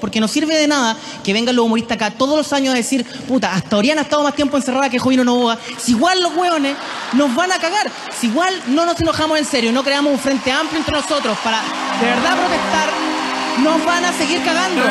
Porque no sirve de nada que vengan los humoristas acá todos los años a decir, puta, hasta Oriana ha estado más tiempo encerrada que Jovino Novoa. Si igual los hueones nos van a cagar. Si igual no nos enojamos en serio, no creamos un frente amplio entre nosotros para de verdad protestar, nos van a seguir cagando.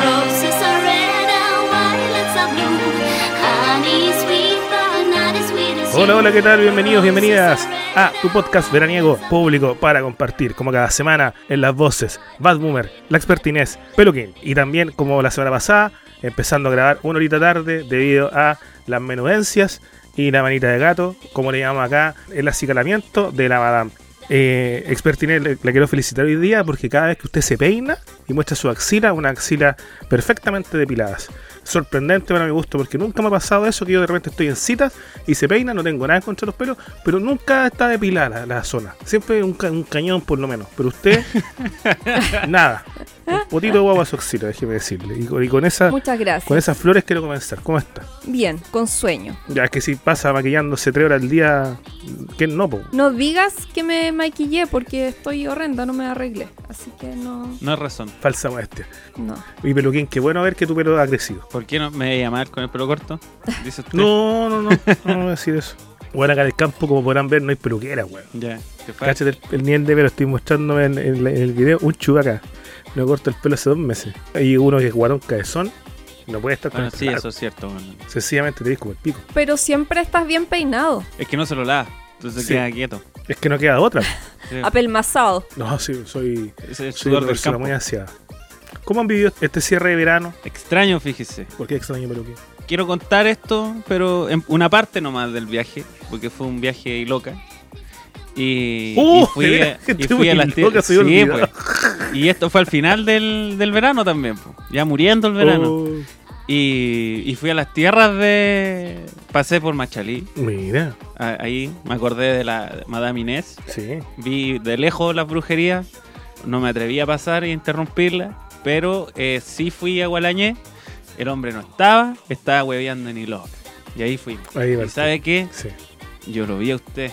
Hola, hola, ¿qué tal? Bienvenidos, bienvenidas a tu podcast veraniego público para compartir, como cada semana, en las voces Bad Boomer, La Expertinez, Peluquín. Y también, como la semana pasada, empezando a grabar una horita tarde debido a las menudencias y la manita de gato, como le llamamos acá, el acicalamiento de la Madame. Eh, Expertinez, le, le quiero felicitar hoy día porque cada vez que usted se peina y muestra su axila, una axila perfectamente depiladas. Sorprendente para mi gusto porque nunca me ha pasado eso que yo de repente estoy en citas y se peina, no tengo nada contra los pelos, pero nunca está depilada la, la zona. Siempre un, ca- un cañón por lo menos. Pero usted, nada. Un potito de guagua a su axila, déjeme decirle. Y, con- y con, esa, Muchas gracias. con esas flores quiero comenzar. ¿Cómo está? Bien, con sueño. Ya es que si pasa maquillándose tres horas al día, que no, po? No digas que me maquillé porque estoy horrenda, no me arreglé. Así que no, No es razón. Falsa modestia. no. Y peluquín, qué bueno ver que tu pelo ha crecido. ¿Por qué no me voy a llamar con el pelo corto? Dice usted. No, no, no, no voy a decir eso. Bueno, acá en el campo, como podrán ver, no hay peluquera, weón. Ya. Cáchate el, el nivel de pelo, estoy mostrándome en, en la- en el video un chubaca. Me corto el pelo hace dos meses. Y uno que es guarón cabezón, no puede estar con Bueno, el sí, pelo eso es cierto. bueno. Sencillamente te ves como el pico. Pero siempre estás bien peinado, Es que no se lo lava. Entonces Sí. queda quieto. Es que no queda otra. Sí. apelmazado. No, sí, soy, es el soy una del persona campo. muy aseada. ¿Cómo han vivido este cierre de verano? Extraño, fíjese. ¿Por qué extraño peluquín? Quiero contar esto, pero en una parte nomás del viaje, porque fue un viaje loca. Y, ¡Uh! y fui, y fui a las Sí, olvidaba. pues. Y esto fue al final del, del verano también, pues. ya muriendo el verano. Oh, Y, y fui a las tierras de. Pasé por Machalí. mira, Ahí me acordé de la Madame Inés. sí. Vi de lejos las brujerías. No me atreví a pasar e interrumpirla. Pero eh, sí fui a Gualañé. El hombre no estaba. Estaba hueveando en Iloca. Y ahí fui. Ahí. ¿Y sabe qué? Sí. Yo lo vi a usted.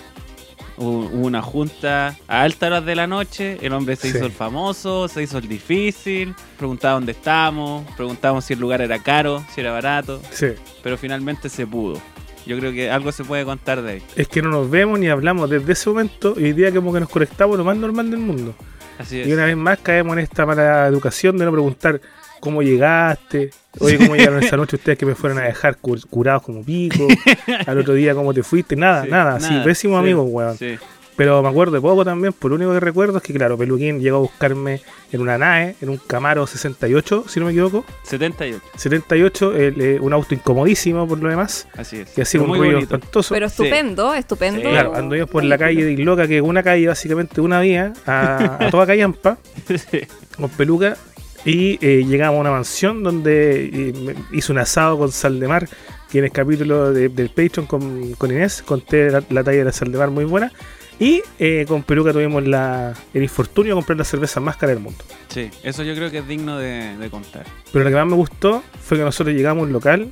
Hubo una junta a altas horas de la noche. El hombre se Sí. hizo el famoso, se hizo el difícil. Preguntaba dónde estábamos. Preguntábamos si el lugar era caro, si era barato. Sí. Pero finalmente se pudo. Yo creo que algo se puede contar de ahí. Es que no nos vemos ni hablamos desde ese momento y hoy día como que nos conectamos lo más normal del mundo. Así es. Y una vez más caemos en esta mala educación de no preguntar cómo llegaste, oye, cómo llegaron esa noche ustedes que me fueron a dejar cur- curados como pico, al otro día cómo te fuiste, nada, Sí, nada, sí, pésimos sí, amigos, weón. Sí. Pero me acuerdo de poco también, por lo único que recuerdo es que, claro, Peluquín llegó a buscarme en una nave, en un Camaro 68, si no me equivoco, 78. 78, el, eh, un auto incomodísimo por lo demás, Así es. que hacía un ruido espantoso. Pero Sí. estupendo, estupendo. Sí. Claro, anduvimos por la calle de Isloca, que es una calle, básicamente una vía, a, a toda callampa, Sí. con peluca, y eh, llegamos a una mansión donde eh, hice un asado con sal de mar, que en el capítulo de- del Patreon con, con Inés conté la, la talla de la sal de mar muy buena, y eh, con peluca tuvimos la, el infortunio de comprar la cerveza más cara del mundo. Sí, eso yo creo que es digno de, de contar. Pero lo que más me gustó fue que nosotros llegamos a un local,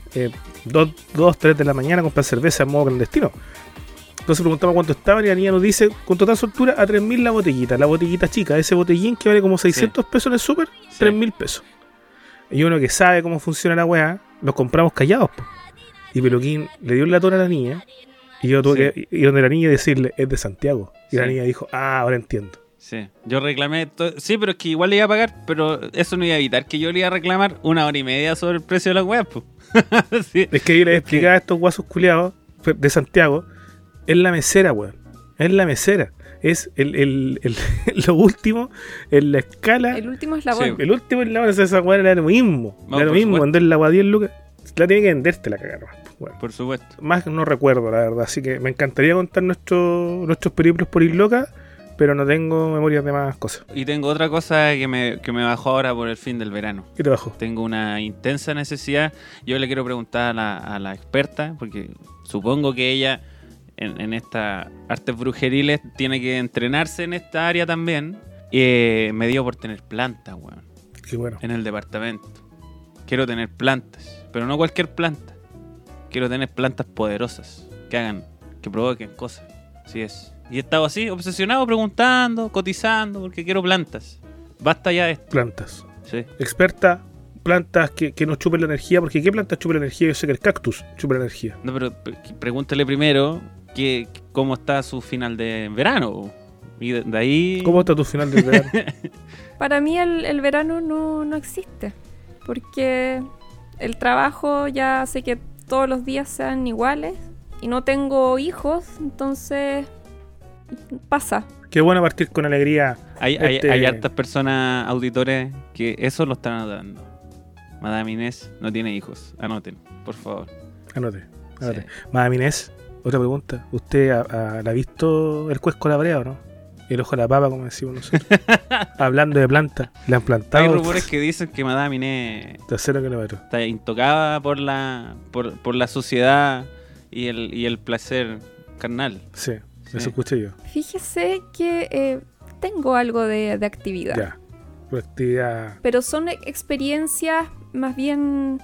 2, 3 de la mañana, a comprar cerveza en modo clandestino. Entonces preguntamos cuánto estaban y la niña nos dice, con total soltura, a 3.000 la botellita. La botellita chica, ese botellín que vale como 600 pesos en el súper, Sí. 3.000 pesos. Y uno que sabe cómo funciona la weá, los compramos callados. po. Y Peluquín le dio el latón a la niña. Y yo tuve Sí. que ir donde la niña y decirle, es de Santiago. Y la niña dijo, ah, ahora entiendo. Sí, yo reclamé. Sí, pero es que igual le iba a pagar, pero eso no iba a evitar que yo le iba a reclamar una hora y media sobre el precio de la web. sí. Es que yo les explicaba a estos guasos culiados fue de Santiago. Es la mesera, weón. Es la mesera. Es el, el, el- lo último en la escala. El último eslabón. El último en la hora de esa weá era lo mismo. No, era lo mismo. supuesto. Vender la agua 10 lucas. La tiene que venderte la cagaron. Bueno, Por supuesto. más no recuerdo, la verdad. Así que me encantaría contar nuestro, nuestros periplos por Isloca, pero no tengo memoria de más cosas. Y tengo otra cosa que me, que me bajó ahora por el fin del verano. ¿Qué te bajo? Tengo una intensa necesidad. Yo le quiero preguntar a la, a la experta, porque supongo que ella en, en estas artes brujeriles tiene que entrenarse en esta área también. Eh, me dio por tener plantas, weón, Qué bueno. en el departamento. Quiero tener plantas, pero no cualquier planta. Quiero tener plantas poderosas, que hagan, que provoquen cosas. Así es. Y he estado así, obsesionado, preguntando, cotizando, porque quiero plantas. Basta ya de esto. Plantas. Sí. Experta plantas que, que nos chupen la energía, porque ¿qué plantas chupan la energía? Yo sé que el cactus chupa la energía. No, pero pre- pregúntele primero que, cómo está su final de verano. Y de, de ahí. ¿Cómo está tu final del verano? Para mí el, el verano no, no existe, porque el trabajo ya hace que todos los días sean iguales y no tengo hijos, entonces pasa. Qué bueno partir con alegría. Hay, hay, Este- hay hartas personas, auditores, que eso lo están anotando. Madame Inés no tiene hijos. Anoten, por favor. Anote, anote. Sí. Madame Inés, otra pregunta. ¿Usted ha, ha- la ha visto el cuesco labreado o no? El ojo de la papa, como decimos nosotros. Hablando de plantas, le han plantado Hay rumores que dicen que Madame Inés de cero kilómetros. está intocada por la, por, por la sociedad y el, y el placer carnal. Sí, Sí. eso escuché yo. Fíjese que eh, tengo algo de, de actividad, Ya. Por actividad. pero son e- experiencias más bien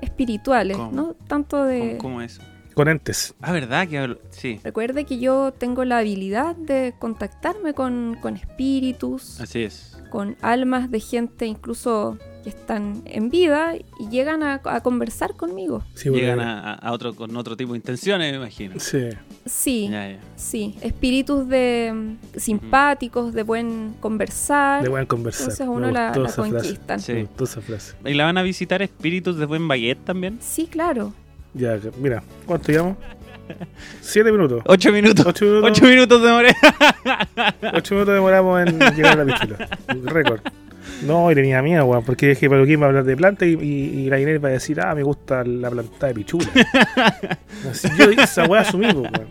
espirituales, ¿Cómo? no tanto de... ¿Cómo, cómo eso? Con entes. Ah, ¿verdad? Que hablo- Sí, Recuerde que yo tengo la habilidad de contactarme con, con espíritus, así es. con almas de gente incluso que están en vida y llegan a, a conversar conmigo. Sí, Llegan a, a otro con otro tipo de intenciones, me imagino. Sí. Sí, Ya, ya. sí, espíritus de simpáticos, de buen conversar. Voy a conversar. Entonces Me uno la, gustó la esa frase. conquistan. Sí. Me gustó esa frase. ¿Y la van a visitar espíritus de buen baguette también? Sí, claro. Ya, mira, ¿cuánto llevamos? Siete minutos. Ocho minutos. Ocho minutos. Ocho minutos demoré. Ocho minutos demoramos en llegar a la pichula. Récord. No, y tenía miedo, weón, porque dije, pero quién va a hablar de planta y, y, y la Inés va a decir, ah, me gusta la planta de pichula. Así yo esa weá asumí, pues, weón.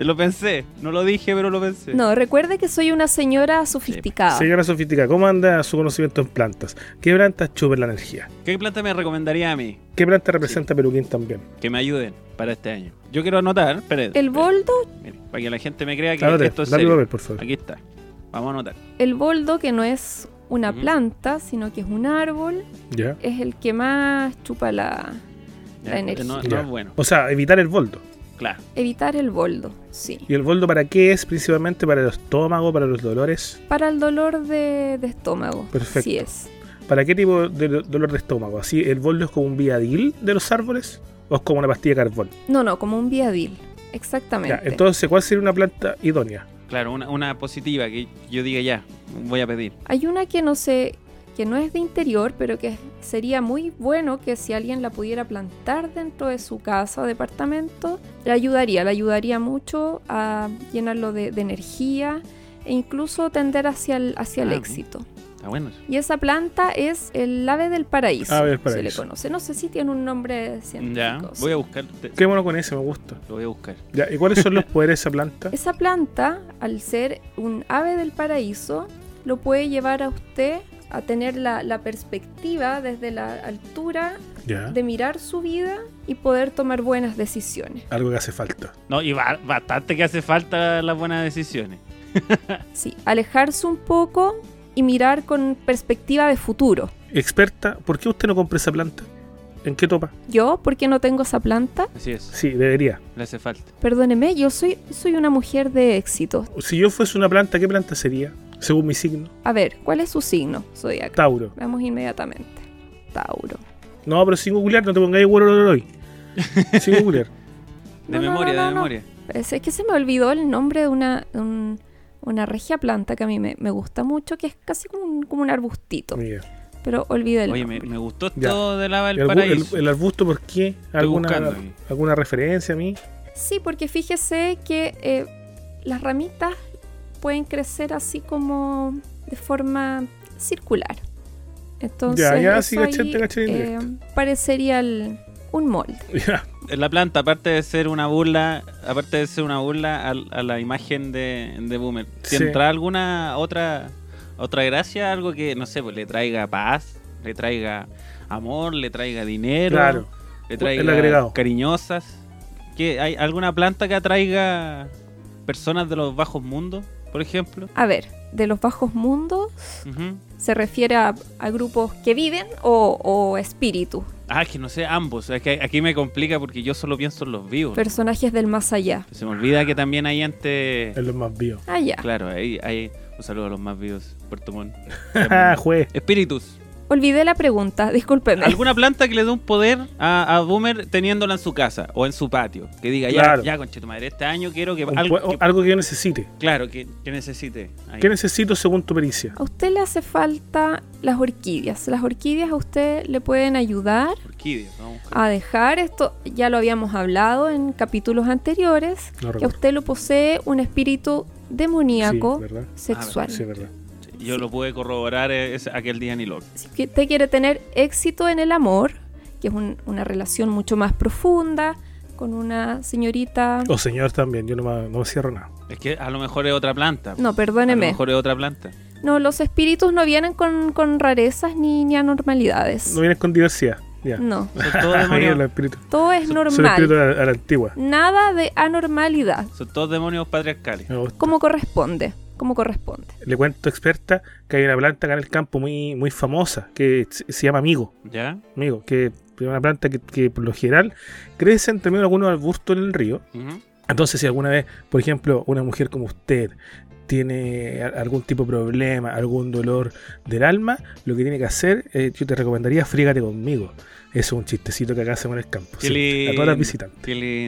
Lo pensé. No lo dije, pero lo pensé. No, recuerde que soy una señora sofisticada. Señora Sofística, ¿cómo anda su conocimiento en plantas? ¿Qué plantas chupan la energía? ¿Qué planta me recomendaría a mí ¿Qué planta representa Peluquín también? que me ayuden para este año? Yo quiero anotar, espere, El boldo, mire, para que la gente me crea que Anote, esto es dale serio. papel, por favor. Aquí está. Vamos a anotar. el boldo que no es una planta, sino que es un árbol, ¿Ya? es el que más chupa la... La energía. No, no es bueno. O sea, evitar el boldo. Claro. Evitar el boldo, sí. ¿Y el boldo para qué es? Principalmente para el estómago, para los dolores. Para el dolor de, de estómago. Perfecto. Así es. ¿Para qué tipo de do- dolor de estómago? ¿Así el boldo es como un viadil de los árboles? ¿O es como una pastilla de carbón? No, no, como un viadil. Exactamente. Ya, entonces, ¿cuál sería una planta idónea? Claro, una, una positiva que yo diga ya, voy a pedir. Hay una que no sé, que no es de interior, pero que sería muy bueno que si alguien la pudiera plantar dentro de su casa o departamento, le ayudaría, le ayudaría mucho a llenarlo de, de energía e incluso tender hacia el, hacia el Ah, éxito. Está bueno. Y esa planta es el ave del paraíso, Ave del se le paraíso. conoce. No sé si tiene un nombre científico. Ya, voy a buscar. Qué bueno con ese, me gusta. Lo voy a buscar. Ya, ¿Y cuáles son los poderes de esa planta? Esa planta, al ser un ave del paraíso, lo puede llevar a usted a tener la, la perspectiva desde la altura de mirar su vida y poder tomar buenas decisiones. Algo que hace falta. No, y ba- bastante que hace falta las buenas decisiones. Sí, alejarse un poco y mirar con perspectiva de futuro. Experta, ¿por qué usted no compra esa planta? ¿En qué topa? Yo, ¿por qué no tengo esa planta? Así es, Sí, debería. le hace falta. Perdóneme, yo soy, soy una mujer de éxito. Si yo fuese una planta, ¿qué planta sería? Según mi signo. A ver, ¿cuál es su signo, Zodiac? Tauro. Veamos inmediatamente. Tauro. No, pero sin googlear, no te pongáis hoy. Sin googlear. De No, memoria, no, de no. memoria. Es es que se me olvidó el nombre de una, de un- una regia planta que a mí me, me gusta mucho, que es casi como un, como un arbustito. Mira. Pero olvidé el Oye, me, nombre. me gustó esto Ya. de lava ¿El, del arbu- paraíso. el- el arbusto por qué? ¿Alguna, buscando. ¿Alguna referencia a mí? Sí, porque fíjese que eh, las ramitas pueden crecer así como de forma circular. Entonces, Ya, ya, sí, eh, parecería el- un molde. Ya. La planta, aparte de ser una burla, aparte de ser una burla al- a, la imagen de, de Boomer, Sí. ¿tendrá alguna otra otra gracia? Algo que, no sé, pues le traiga paz, le traiga amor, le traiga dinero, Claro. le El traiga agregado. cariñosas. ¿Qué, ¿Hay alguna planta que atraiga personas de los bajos mundos, por ejemplo? A ver, de los bajos mundos, Ujú. ¿se refiere a, a grupos que viven o, o espíritus? Ah, que no sé, ambos. Es que aquí me complica porque yo solo pienso en los vivos. Personajes del más allá. Se me olvida que también hay ante... Es lo más vivos. Ah, ya. Claro, ahí hay un saludo a los más vivos, Puerto Montt. Juez. Espíritus. Olvidé la pregunta, discúlpenme. ¿Alguna planta que le dé un poder a, a Boomer teniéndola en su casa o en su patio? Que diga, ya, Claro. ya, conche tu madre, este año quiero que Un algo, que- algo que yo necesite. claro, que, que necesite. Ahí. ¿Qué necesito según tu pericia? A usted le hace falta las orquídeas. Las orquídeas a usted le pueden ayudar Orquídeas, vamos. a dejar esto, ya lo habíamos hablado en capítulos anteriores, No que a usted lo posee un espíritu demoníaco Sí, ¿verdad? sexual. Sí, verdad. Yo lo pude corroborar eh, ese- aquel día en Ilog. Si usted quiere tener éxito en el amor, que es un- una relación mucho más profunda, con una señorita... O señor también, yo no me, no me cierro nada. Es que a lo mejor es otra planta. No, A lo perdóneme. mejor es otra planta. No, los espíritus no vienen con, con rarezas ni, ni anormalidades. No vienes con diversidad. Ya. No, Son todos demonios, todo es Son normal. a, la- a la antigua. Nada de anormalidad, son todos demonios patriarcales. Como corresponde, como corresponde. Le cuento, experta, que hay una planta acá en el campo muy, muy famosa que se llama amigo. ¿Ya? Amigo, que es una planta que, que por lo general crece entre medio de algunos arbustos en el río. Entonces, si alguna vez, por ejemplo, una mujer como usted tiene algún tipo de problema, algún dolor del alma, lo que tiene que hacer, eh, yo te recomendaría frígate conmigo. Eso es un chistecito que acá hacemos en el campo. Sí, a todas las visitantes.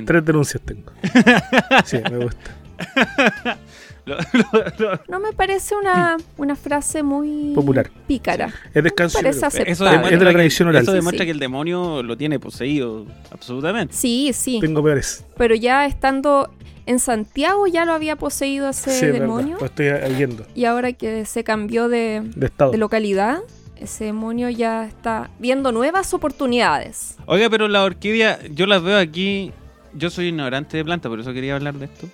Tres denuncias tengo. Sí, me gusta. Lo- lo- lo- No me parece una, una frase muy Popular. pícara. Es descanso. Eso Es- de la que- tradición oral. eso demuestra sí. que el demonio lo tiene poseído absolutamente. Sí, sí, Tengo peores. pero ya estando en Santiago ya lo había poseído ese Sí, demonio Lo estoy viendo. y ahora que se cambió de, De estado. de localidad, ese demonio ya está viendo nuevas oportunidades. Oiga, pero la orquídea, yo las veo aquí. Yo soy ignorante de planta, por eso quería hablar de esto.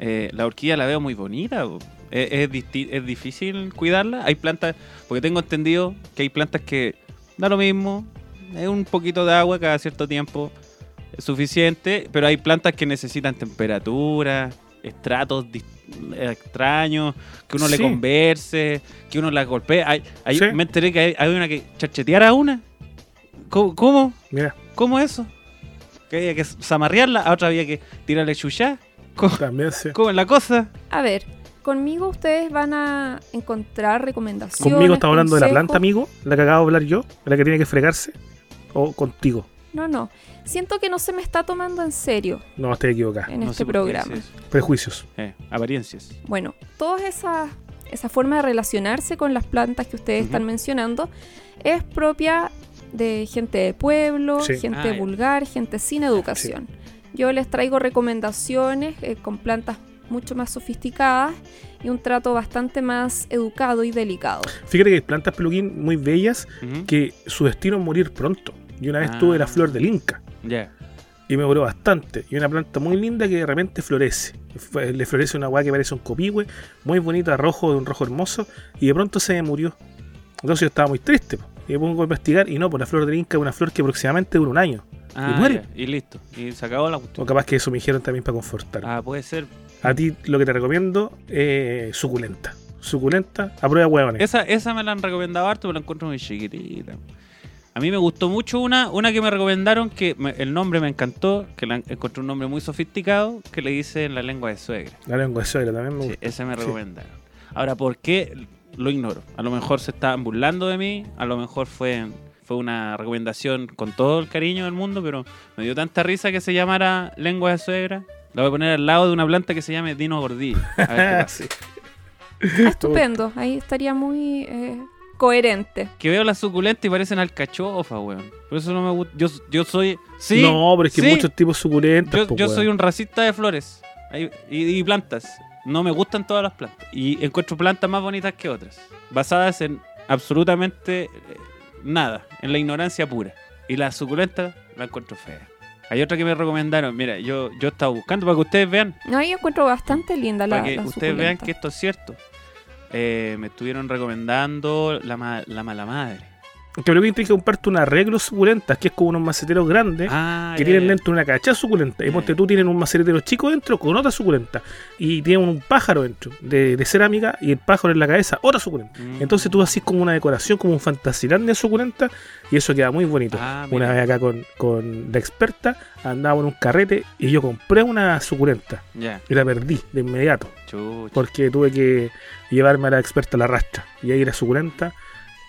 Eh, la orquídea la veo muy bonita. bo. Es, es es difícil cuidarla. Hay plantas, porque tengo entendido que hay plantas que da lo mismo. Es un poquito de agua cada cierto tiempo. Es suficiente, pero hay plantas que necesitan temperatura, estratos extraños, que uno le converse, que uno la golpee. Hay, hay- Sí. Me enteré que hay, hay una que chachetear a una. ¿Cómo? ¿Cómo? Mira, ¿Cómo eso? Que había que zamarrearla, a otra había que tirarle chuchá. ¿Cómo, también sí. cómo es la cosa? A ver, conmigo ustedes van a encontrar recomendaciones. Conmigo estamos hablando de la planta, amigo, la que acabo de hablar yo, la que tiene que fregarse, o contigo. No, no. Siento que no se me está tomando en serio No, estoy equivocada. en No este programa. es. Prejuicios. Eh, apariencias. Bueno, todas esas esa forma de relacionarse con las plantas que ustedes están mencionando es propia de gente de pueblo, Sí. gente Ah, vulgar, gente sin educación. Yo les traigo recomendaciones eh, con plantas mucho más sofisticadas y un trato bastante más educado y delicado. Fíjate que hay plantas peluquín muy bellas que su destino es morir pronto. Y una vez Ah. tuve la flor del Inca Ya. y me duró bastante. Y una planta muy linda que de repente florece. Le florece una guay que parece un copihue, muy bonita, rojo, de un rojo hermoso, y de pronto se me murió. Entonces yo estaba muy triste. po. Y me pongo a investigar, y no, pues la flor del Inca es una flor que aproximadamente dura un año. Ah, muere. ya, Y listo. Y se acabó la O cuestión. capaz que eso me dijeron también para confortar. Ah, puede ser. A ti lo que te recomiendo es suculenta. Suculenta, a prueba de huevones. Esa, esa me la han recomendado harto, pero la encuentro muy chiquitita. A mí me gustó mucho una, una que me recomendaron, que me- el nombre me encantó, que la, encontré un nombre muy sofisticado, que le dice en la lengua de suegra. La lengua de suegra también me Sí, ese me Sí. recomendaron. Ahora, ¿por qué? Lo ignoro. A lo mejor se estaban burlando de mí, a lo mejor fue, fue una recomendación con todo el cariño del mundo, pero me dio tanta risa que se llamara lengua de suegra. La voy a poner al lado de una planta que se llame Dino Gordillo. A ver qué pasa. Sí. Ah, estupendo, ahí estaría muy eh, coherente. que veo las suculentas y parecen alcachofa, weón. Por eso no me gusta. Yo, yo soy. Sí. no, pero es que sí. hay muchos tipos suculentas. Yo, po, yo weón. soy un racista de flores Ahí- y, y plantas. No me gustan todas las plantas. Y encuentro plantas más bonitas que otras. Basadas en absolutamente eh, nada. En la ignorancia pura. Y las suculentas la encuentro fea. Hay otra que me recomendaron. Mira, yo, yo estaba buscando para que ustedes vean. No, yo encuentro bastante linda la, para que la ustedes vean suculenta. que esto es cierto. Eh, me estuvieron recomendando la, ma- la mala madre. Que creo que tienes que comprarte un arreglo suculentas, que es como unos maceteros grandes. Ah, que tienen dentro una cacha suculenta. Y ponte tú, tienen un macetero chico dentro con otra suculenta. Y tienen un pájaro dentro de, de cerámica y el pájaro en la cabeza, otra suculenta. Mm. Entonces tú haces como una decoración, como un fantasilandia suculenta, y eso queda muy bonito. Ah, una mira. vez acá con, con la experta, andaba en un carrete y yo compré una suculenta Ya, y la perdí de inmediato. Porque tuve que llevarme a la experta a la rastra. Y ahí la suculenta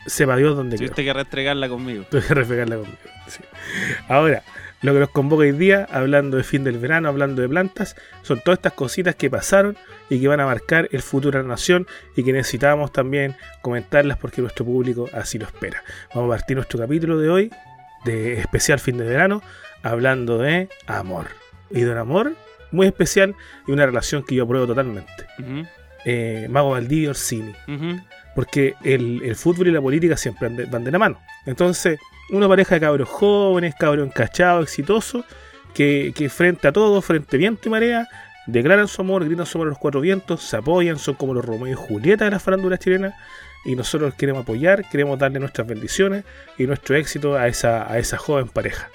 sepa Dios quedó. Tuviste que restregarla conmigo. Tuve que refregarla conmigo. sí. Ahora, lo que nos convoca hoy día, hablando de fin del verano, hablando de plantas, son todas estas cositas que pasaron y que van a marcar el futuro de la nación y que necesitamos también comentarlas porque nuestro público así lo espera. Vamos a partir nuestro capítulo de hoy, de especial fin de verano, hablando de amor. Y de un amor muy especial y una relación que yo apruebo totalmente. Ujú, Eh, Mago Valdivia Orsini ujú. Porque el, el fútbol y la política siempre van de, la mano. Entonces, una pareja de cabros jóvenes, cabros encachados, exitosos, que, que frente a todo, frente viento y marea, declaran su amor, gritan su amor a los cuatro vientos, se apoyan, son como los Romeo y Julieta de la farándula chilena, y nosotros queremos apoyar, queremos darle nuestras bendiciones y nuestro éxito a esa, a esa joven pareja.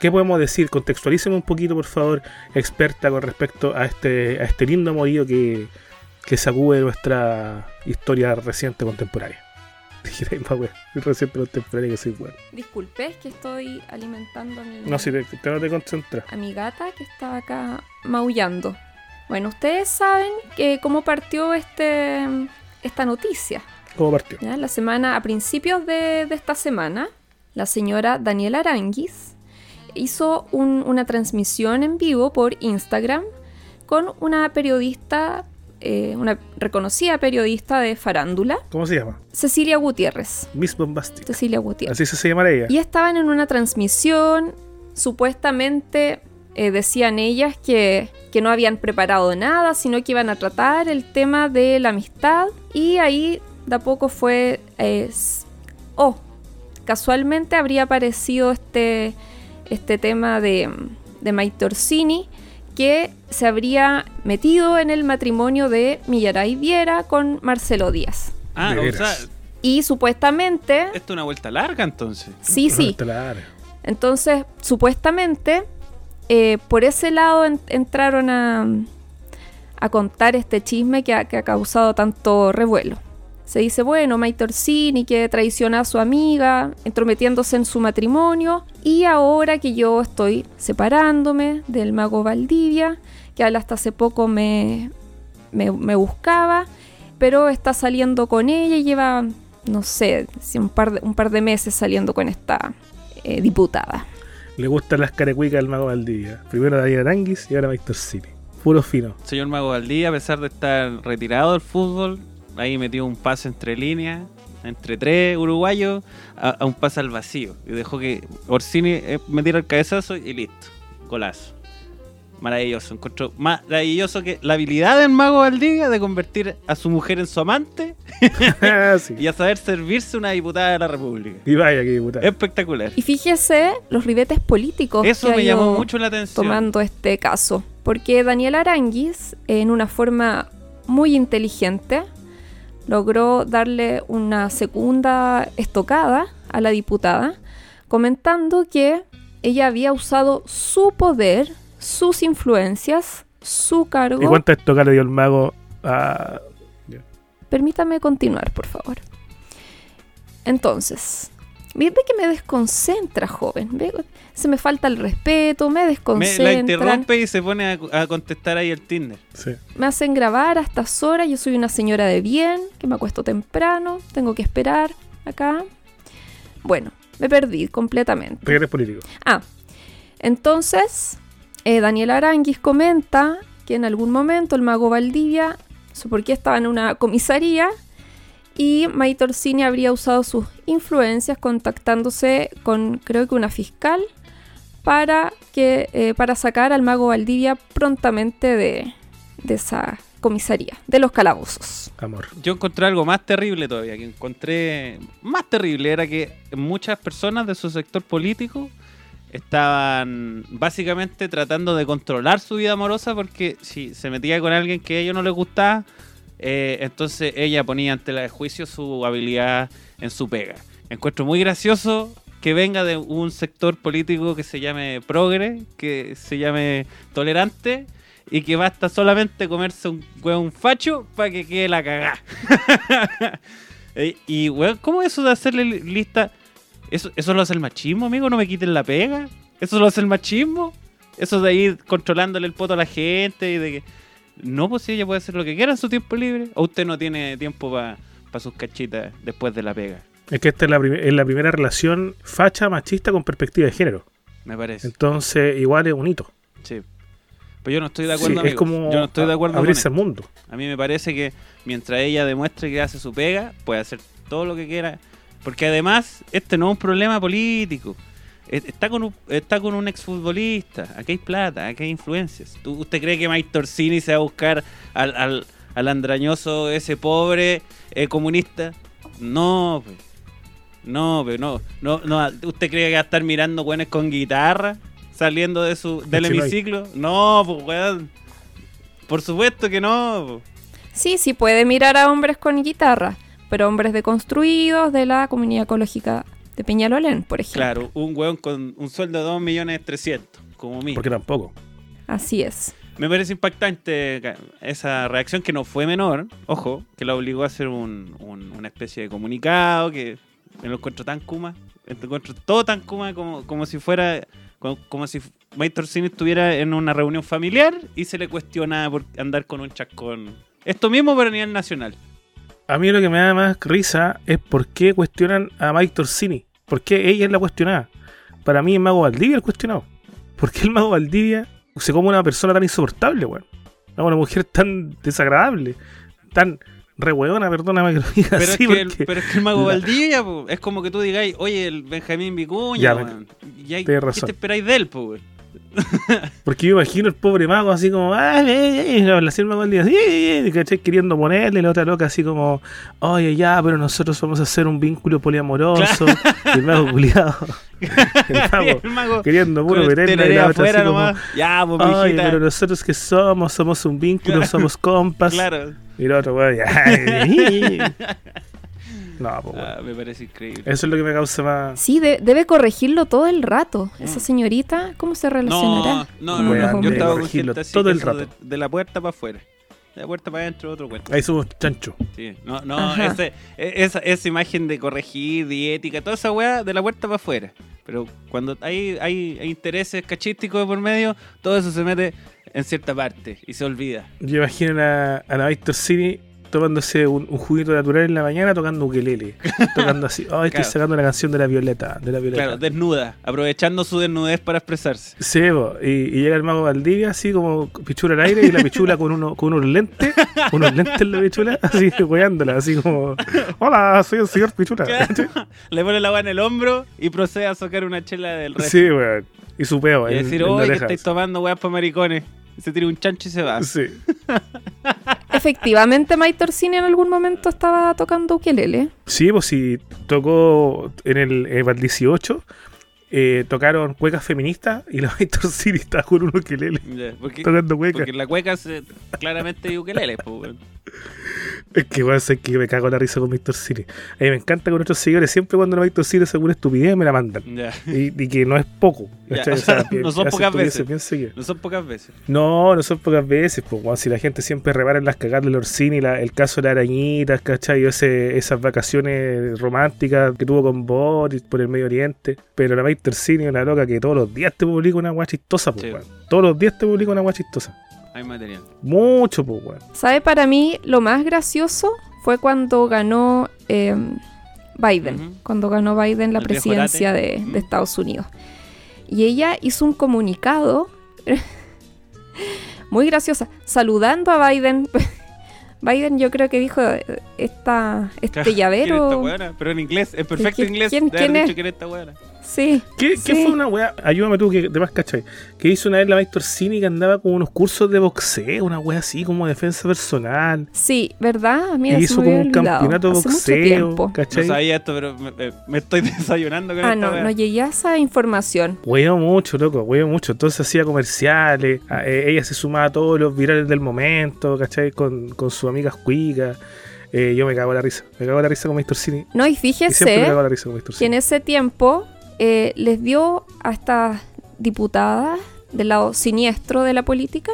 ¿Qué podemos decir? Contextualíceme un poquito, por favor, experta, con respecto a este, a este lindo amorío que, que sacude nuestra historia reciente contemporánea. Dijera, reciente contemporánea que soy bueno. Disculpe, es que estoy alimentando a mi, No, si te, te no te concentras. a mi gata que estaba acá maullando. Bueno, ustedes saben que cómo partió este, esta noticia. ¿Cómo partió? ¿ya? La semana, a principios de, de esta semana, la señora Daniela Aranguis hizo un- una transmisión en vivo por Instagram con una periodista, eh, una reconocida periodista de farándula, ¿Cómo se llama? Cecilia Gutiérrez. Miss Bombastic. Cecilia Gutiérrez. Así se llama ella. Y estaban en una transmisión, supuestamente eh, decían ellas que, que no habían preparado nada, sino que iban a tratar el tema de la amistad. Y ahí de a poco fue... eh, oh, casualmente habría aparecido este, este tema de, de que se habría metido en el matrimonio de Millaray Viera con Marcelo Díaz. Ah, o sea, Y supuestamente... esto es una vuelta larga entonces. Sí, sí. Claro. Entonces, supuestamente, eh, por ese lado en- entraron a, a contar este chisme que ha, que ha causado tanto revuelo. Se dice, bueno, Maite Orsini que traiciona a su amiga, entrometiéndose en su matrimonio, y ahora que yo estoy separándome del mago Valdivia, que él hasta hace poco me, me, me buscaba, pero está saliendo con ella y lleva, no sé, si un par de, un par de meses saliendo con esta eh, diputada. Le gustan las carecuicas del mago Valdivia. Primero Daniel Aranguis y ahora Víctor Cini. Puro fino. Señor Mago Valdía, a pesar de estar retirado del fútbol, ahí metió un pase entre líneas, entre tres uruguayos, a, a un pase al vacío. Y dejó que Orsini eh, metiera el cabezazo y listo. Golazo. Maravilloso. Encuentro maravilloso que la habilidad del Mago Valdivia de convertir a su mujer en su amante Ah, sí. y a saber servirse una diputada de la República. Y vaya que diputado. Espectacular. Y fíjese los ribetes políticos Eso que ha me ido llamó mucho la atención. tomando este caso. Porque Daniel Aranguis, en una forma muy inteligente, logró darle una segunda estocada a la diputada, comentando que ella había usado su poder, sus influencias, su ¿Y cargo. cuántas estocas le dio el mago a. Permítame continuar, por favor. Entonces, ¿ve que me desconcentra, joven? ¿Ve? Se me falta el respeto, me Me desconcentra. la interrumpe y se pone a, a contestar ahí el Tinder. Sí. me hacen grabar a estas horas. Yo soy una señora de bien, que me acuesto temprano, tengo que esperar acá. Bueno, me perdí completamente. Porque eres político. Ah, entonces, eh, Daniel Aranguis comenta que en algún momento el mago Valdivia, no sé por qué estaba en una comisaría, y Maite Orsini habría usado sus influencias contactándose con, creo que una fiscal, para, que, eh, para sacar al mago Valdivia prontamente de, de esa comisaría, de los calabozos. Amor. Yo encontré algo más terrible todavía, que encontré más terrible era que muchas personas de su sector político estaban básicamente tratando de controlar su vida amorosa porque si se metía con alguien que a ellos no les gustaba, eh, entonces ella ponía ante la de juicio su habilidad en su pega. Encuentro muy gracioso que venga de un sector político que se llame progre, que se llame tolerante y que basta solamente comerse un hueón facho para que quede la cagá. Eh, y weón, ¿cómo eso de hacerle li- lista? ¿Eso, ¿Eso lo hace el machismo, amigo? ¿No me quiten la pega? ¿Eso lo hace el machismo? Eso de ir controlándole el poto a la gente y de que... No, pues si ella puede hacer lo que quiera en su tiempo libre. ¿O usted no tiene tiempo para sus cachitas después de la pega? Es que esta es la, es la primera relación facha machista con perspectiva de género. Me parece. Entonces, igual es un hito. Sí. Pues yo no estoy de Sí, acuerdo, es amigo. como Yo no estoy de acuerdo con abrirse esto. al mundo. A mí me parece que mientras ella demuestre que hace su pega, puede hacer todo lo que quiera. Porque además, este no es un problema político. E- Está con un, está con un exfutbolista. Aquí hay plata, aquí hay influencias. ¿Tú- ¿Usted cree que Mike Torsini se va a buscar al, al, al andrañoso, ese pobre eh, comunista? No, pues. No, pero no, no, no. ¿Usted cree que va a estar mirando buenos con guitarra saliendo de su, del hemiciclo? No, pues, weón. Por supuesto que no. po. Sí, sí puede mirar a hombres con guitarra, pero hombres deconstruidos de la comunidad ecológica de Peñalolén, por ejemplo. Claro, un weón con un sueldo de 2 millones 300, como mí. Porque tampoco. Así es. Me parece impactante esa reacción que no fue menor, ojo, que la obligó a hacer un- un- una especie de comunicado, que me lo encuentro tan kuma, me lo encuentro todo tan kuma como, como si fuera, como, como si Mike Torsini estuviera en una reunión familiar y se le cuestiona por andar con un chascón. Esto mismo pero a nivel nacional. A mí lo que me da más risa es por qué cuestionan a Mike Torsini. ¿Por qué ella es la cuestionada? Para mí es Mago Valdivia el cuestionado. ¿Por qué el Mago Valdivia se come una persona tan insoportable, weón? Una mujer tan desagradable, tan re hueona, perdóname que lo diga Pero, así, es que el, pero es que el mago Valdivia po, es como que tú digáis, oye, el Benjamín Vicuña, Ya, weón. Y hay- ¿Qué te esperáis de él, po, weón? Porque yo imagino el pobre mago así como, eh", habla así el mago al día, sí, eh, eh", ¿cachai? Queriendo ponerle, y la otra loca así como, oye, ya, pero nosotros vamos a hacer un vínculo poliamoroso. Y el mago culiado. el mago el mago queriendo puro meterla y la otra así como. Ya, pues, Oye, pero nosotros que somos, somos un vínculo, Claro. somos compas. Claro. Y el otro, weón, ya. No, pues. Ah, me parece increíble. Eso es lo que me causa más. Sí, de- debe corregirlo todo el rato. Esa señorita, ¿cómo se relacionará? No, no, no. los Weón, Yo estaba con corregirlo gente así todo el rato. De, de la puerta para afuera. De la puerta para adentro, otro cuento. Ahí somos chancho. Sí. No, no, ese- e- esa, esa imagen de corregir, de ética, toda esa weá de la puerta para afuera. Pero cuando hay, hay, hay intereses cachísticos por medio, todo eso se mete en cierta parte y se olvida. Yo imagino a, a la Víctor Cini tomándose un, un juguito natural en la mañana tocando ukelele. tocando así. Oh, estoy Claro. sacando la canción de la Violeta. De la Violeta. Claro, desnuda, aprovechando su desnudez para expresarse. Sí, po, y, y llega el mago Valdivia así como pichula al aire y la pichula con, uno, con unos lentes, unos lentes en la pichula, así weándola, así como, hola, soy el señor pichula. Le pone la agua en el hombro y procede a sacar una chela del resto. Sí, weón. Y su peo. y decir, oye, que estáis tomando weas para maricones. Se tira un chancho y se va. Sí. Efectivamente, Mike Torsini en algún momento estaba tocando ukelele. Sí, pues si tocó en el eh, Val 18, eh, tocaron cuecas feministas y la Víctor Cini estaba con un ukelele Ya, porque, tocando cuecas. porque en la cueca claramente hay ukelele, pues. Es que weón, sé que me cago en la risa con Víctor Cini. A mí me encanta con nuestros seguidores, siempre cuando la Víctor hace alguna estupidez me la mandan. Y, y que no es poco. No son pocas veces. No son pocas veces. No, no son pocas veces, pues, weón, si la gente siempre repara en las cagadas del Orsini, la- el caso de las arañitas, ¿cachai? Ese, esas vacaciones románticas que tuvo con Boris por el Medio Oriente. Pero la Maite Orsini es una loca que todos los días te publica una guay chistosa, pues, Sí. Todos los días te publica una guay chistosa. Hay material. Mucho, pues, weón. ¿Sabe? Para mí, lo más gracioso fue cuando ganó eh, Biden. Cuando ganó Biden la El presidencia de Estados Unidos. Y ella hizo un comunicado muy graciosa, saludando a Biden. Biden yo creo que dijo eh, esta, este ¿Quién es esta llavero. weona? Pero en inglés, en perfecto ¿Quién- inglés. quién- de quién es? dicho que era esta weona. Sí. ¿Qué, fue una weá? Ayúdame tú, que de más cachai. Que hizo una vez la Maite Orsini que andaba con unos cursos de boxeo, una weá así como defensa personal. Sí, ¿verdad? Mira, y hizo como un olvidado. campeonato de boxeo. No sabía esto, pero me, me- me estoy desayunando con Ah, esta no, wea. no llegué a esa información. Huevo mucho, loco, huevo mucho. Entonces hacía comerciales, a- eh, ella se sumaba a todos los virales del momento, ¿cachai? Con, con sus amigas cuicas. Eh, yo me cago en la risa, me cago en la risa con Mr. Cini. No, y Y me fíjese cago en la risa con Mr. que en ese tiempo eh, les dio a estas diputadas del lado siniestro de la política,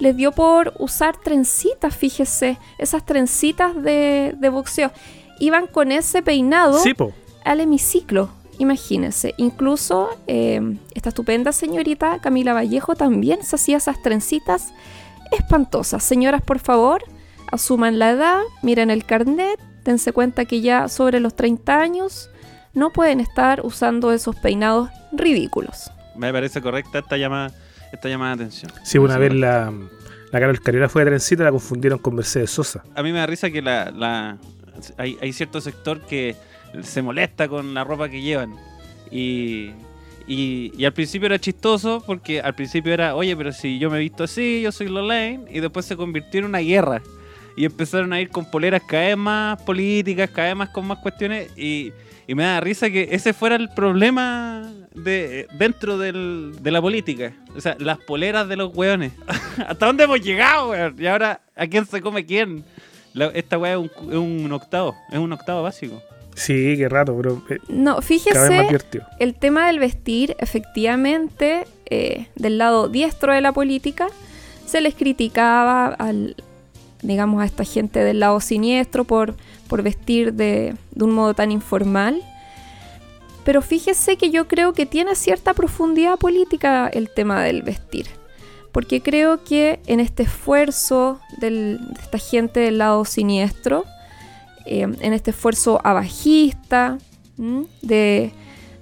les dio por usar trencitas, fíjese, esas trencitas de, de boxeo. Iban con ese peinado Sí, al hemiciclo, imagínense. Incluso eh, esta estupenda señorita Camila Vallejo también se hacía esas trencitas espantosas. Señoras, por favor, asuman la edad, miren el carnet dense cuenta que ya sobre los 30 años no pueden estar usando esos peinados ridículos. Me parece correcta esta llamada, esta llamada de atención. Sí, una vez la, la Carol Carrera fue de trencita, la confundieron con Mercedes Sosa. A mí me da risa que la, la- hay, hay cierto sector que se molesta con la ropa que llevan. Y, y, y al principio era chistoso porque al principio era, oye, pero si yo me he visto así, yo soy Lolaine. Y después se convirtió en una guerra. Y empezaron a ir con poleras cada vez más políticas, cada vez más con más cuestiones. Y, y me da risa que ese fuera el problema de dentro del- de la política. O sea, las poleras de los weones. ¿Hasta dónde hemos llegado, weón? Y ahora, ¿a quién se come quién? La- esta weá es un, cu- es un octavo, es un octavo básico. Sí, qué rato, pero eh, No, cada vez más fíjese, el tema del vestir, efectivamente, eh, del lado diestro de la política, se les criticaba al, digamos, a esta gente del lado siniestro por, por vestir de, de un modo tan informal. Pero fíjese que yo creo que tiene cierta profundidad política el tema del vestir. Porque creo que en este esfuerzo de esta gente del lado siniestro, eh, en este esfuerzo abajista, de,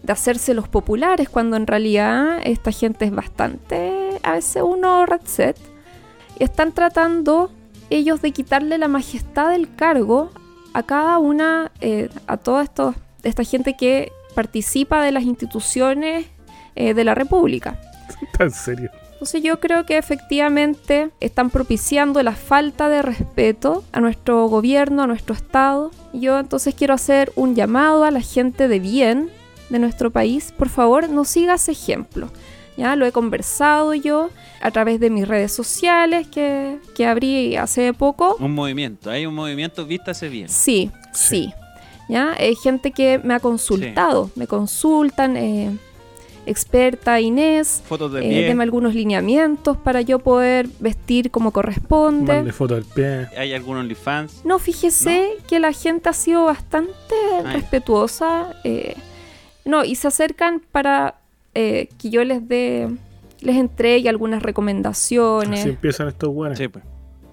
de hacerse los populares, cuando en realidad esta gente es bastante, a veces uno red set, están tratando ellos de quitarle la majestad del cargo a cada una, eh, a toda esto- esta gente que participa de las instituciones eh, de la República. Tan serio. Entonces yo creo que efectivamente están propiciando la falta de respeto a nuestro gobierno, a nuestro Estado. Yo entonces quiero hacer un llamado a la gente de bien de nuestro país. Por favor, no siga ese ejemplo. Ya lo he conversado yo a través de mis redes sociales que, que abrí hace poco. Un movimiento, hay un movimiento, vístase bien. Sí, Sí. sí. ¿Ya? Hay gente que me ha consultado, me consultan, eh, experta Inés, Fotos de eh, pie. deme algunos lineamientos para yo poder vestir como corresponde. Mande foto del pie. Hay algunos OnlyFans. No, fíjese que la gente ha sido bastante respetuosa. eh, no, y se acercan para eh, que yo les dé, les entregue algunas recomendaciones. Así empiezan estos buenos. Sí, pues.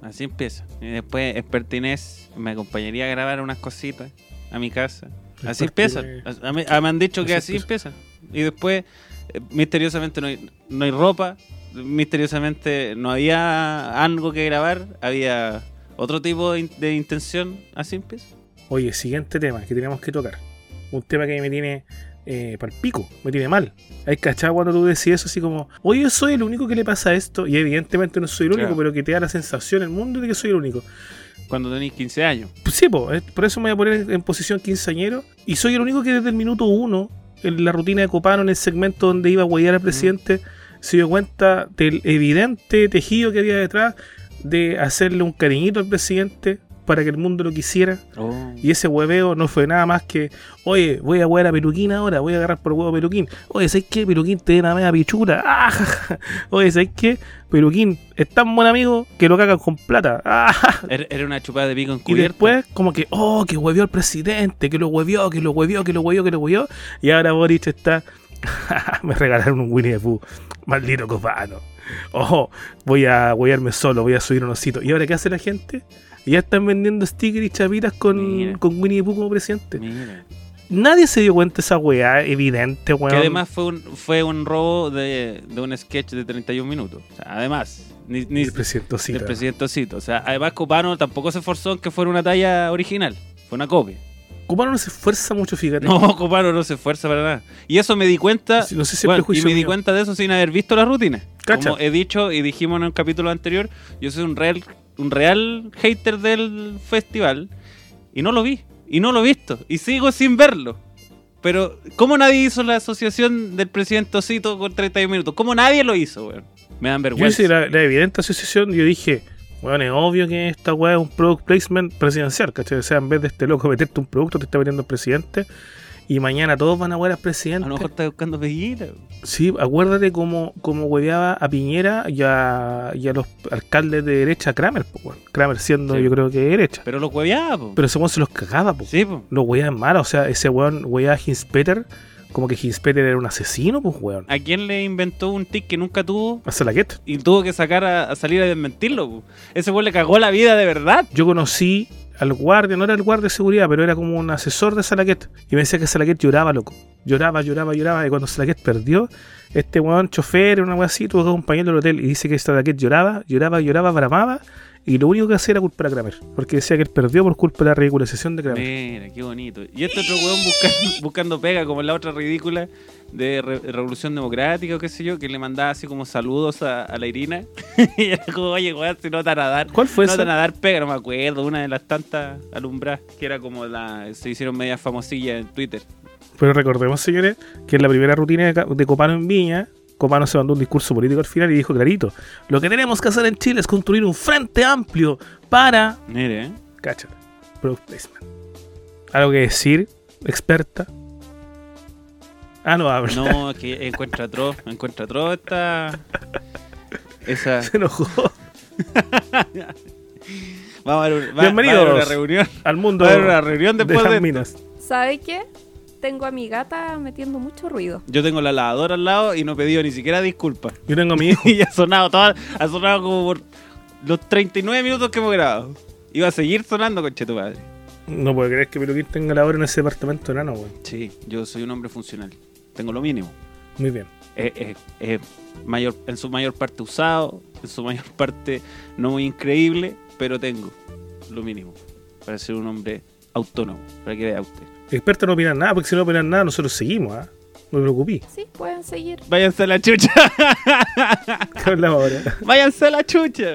Así empieza. Y después Expertinés me acompañaría a grabar unas cositas a mi casa. Así empieza. Expertinés. A- a mí- a- me han dicho que Así así empieza. Y después, eh, misteriosamente, no hay, no hay ropa. Misteriosamente, no había algo que grabar. Había otro tipo de, in- de intención. Así empieza. Oye, siguiente tema que tenemos que tocar. Un tema que me tiene eh, pal pico, me tiene mal. Hay cachado cuando tú decís eso así como, oye, yo soy el único que le pasa esto. Y evidentemente no soy el único, Claro. pero que te da la sensación en el mundo de que soy el único. Cuando tenéis 15 años. Pues sí, po, por eso me voy a poner en posición quinceañero. Y soy el único que desde el minuto uno, en la rutina de Copano, en el segmento donde iba a huellar al presidente, se dio cuenta del evidente tejido que había detrás de hacerle un cariñito al presidente para que el mundo lo quisiera. Y ese hueveo no fue nada más que, oye, voy a huear a Peluquín ahora, voy a agarrar por huevo a Peluquín. Oye, ¿sabes qué? Peluquín te da una media pichura. Ah. Oye, ¿sabes qué? Peluquín es tan buen amigo que lo cagan con plata. Ah. Era, una chupada de pico Y encubierta. después, como que, oh, que huevió al presidente, que lo huevió, que lo huevió, que lo huevió, que lo huevió. Y ahora Boric está, me regalaron un Winnie the Pooh. Maldito copano. Ojo, voy a huevearme solo, voy a subir un osito. ¿Y ahora qué hace la gente? Ya están vendiendo stickers y chapitas con, Mira. con Winnie the Pooh como presidente. Mira. Nadie se dio cuenta de esa weá, evidente, weón. Que además fue un, fue un robo de, de un sketch de 31 minutos. O sea, además, ni, ni El del presidente Osito. O sea, además Copano tampoco se esforzó en que fuera una talla original. Fue una copia. Copano no se esfuerza mucho, fíjate. No, Copano no se esfuerza para nada. Y eso me di cuenta. No sé si bueno, y me di cuenta de eso sin haber visto la rutina. Cacha. Como he dicho y dijimos en un capítulo anterior, yo soy un real, un real hater del festival. Y no lo vi. Y no lo he visto. Y sigo sin verlo. Pero, ¿cómo nadie hizo la asociación del presidente Osito con 31 minutos? ¿Cómo nadie lo hizo, weón? Me dan Yo vergüenza. hice la, la evidente asociación yo dije, bueno, es obvio que esta weá es un product placement presidencial, ¿cachai? O sea, en vez de este loco meterte un producto, te está metiendo el presidente. Y mañana todos van a ver al A presidente. lo mejor está buscando peguita. Sí, acuérdate cómo, cómo hueveaba a Piñera y a, y a los alcaldes de derecha Kramer, po. Kramer siendo Sí. yo creo que de derecha. Pero lo hueveaba, po. Pero ese se los cagaba, po. Sí, po. Los weá en mala, o sea, ese weón weá a Hinspeter como que Hinspeter era un asesino, pues, weón. ¿A quién le inventó un tic que nunca tuvo A Salaquet. y tuvo que sacar a, a salir a desmentirlo? po? Ese weón le cagó la vida de verdad. Yo conocí al guardia, no era el guardia de seguridad, pero era como un asesor de Salaquet. Y me decía que Salaquet lloraba, loco. Lloraba, lloraba, lloraba. Y cuando Salaquet perdió, este weón chofer, una weá así, tuvo que acompañarlo al hotel. Y dice que Salaquet lloraba, lloraba, lloraba, bramaba. Y lo único que hacía era culpar a Kramer. Porque decía que él perdió por culpa de la ridiculización de Kramer. Mira, qué bonito. Y este otro weón buscando, buscando pega, como la otra ridícula de Re- Revolución Democrática o qué sé yo, que le mandaba así como saludos a, a la Irina. y era como, oye, weón, si no te van a dar. ¿Cuál fue no esa? te van a dar pega, no me acuerdo. Una de las tantas alumbradas que era como la. Se hicieron medias famosillas en Twitter. Pero recordemos, señores, que en la primera rutina de, de Copano en Viña, Copano se mandó un discurso político al final y dijo clarito, lo que tenemos que hacer en Chile es construir un frente amplio para... Mire, ¿eh? Cáchate. Product placement. ¿Algo que decir, experta? Ah, no habla. No, es que encuentra atroz, encuentra atroz esta. Esa. Se enojó. Vamos a ver, un- va- va a Bienvenidos. haber una reunión. Al mundo Va a haber una reunión de después las de. minas. ¿Sabe qué? Tengo a mi gata metiendo mucho ruido. Yo tengo la lavadora al lado y no he pedido ni siquiera disculpas. Yo tengo a mi hijo. y ha sonado toda, ha sonado como por los 39 minutos que hemos grabado. Iba a seguir sonando, conche tu madre. No puedo creer que Peluquín tenga la hora en ese departamento enano, weón. Sí, yo soy un hombre funcional. Tengo lo mínimo. Muy bien. Eh, eh, eh, mayor, en su mayor parte usado, en su mayor parte no muy increíble, pero tengo lo mínimo para ser un hombre autónomo, para que vea usted. Expertos no opinan nada, porque si no opinan nada, nosotros seguimos, ¿ah? No me preocupé. Sí, pueden seguir. Váyanse a la chucha, ¿Qué hablamos ahora? váyanse a la chucha.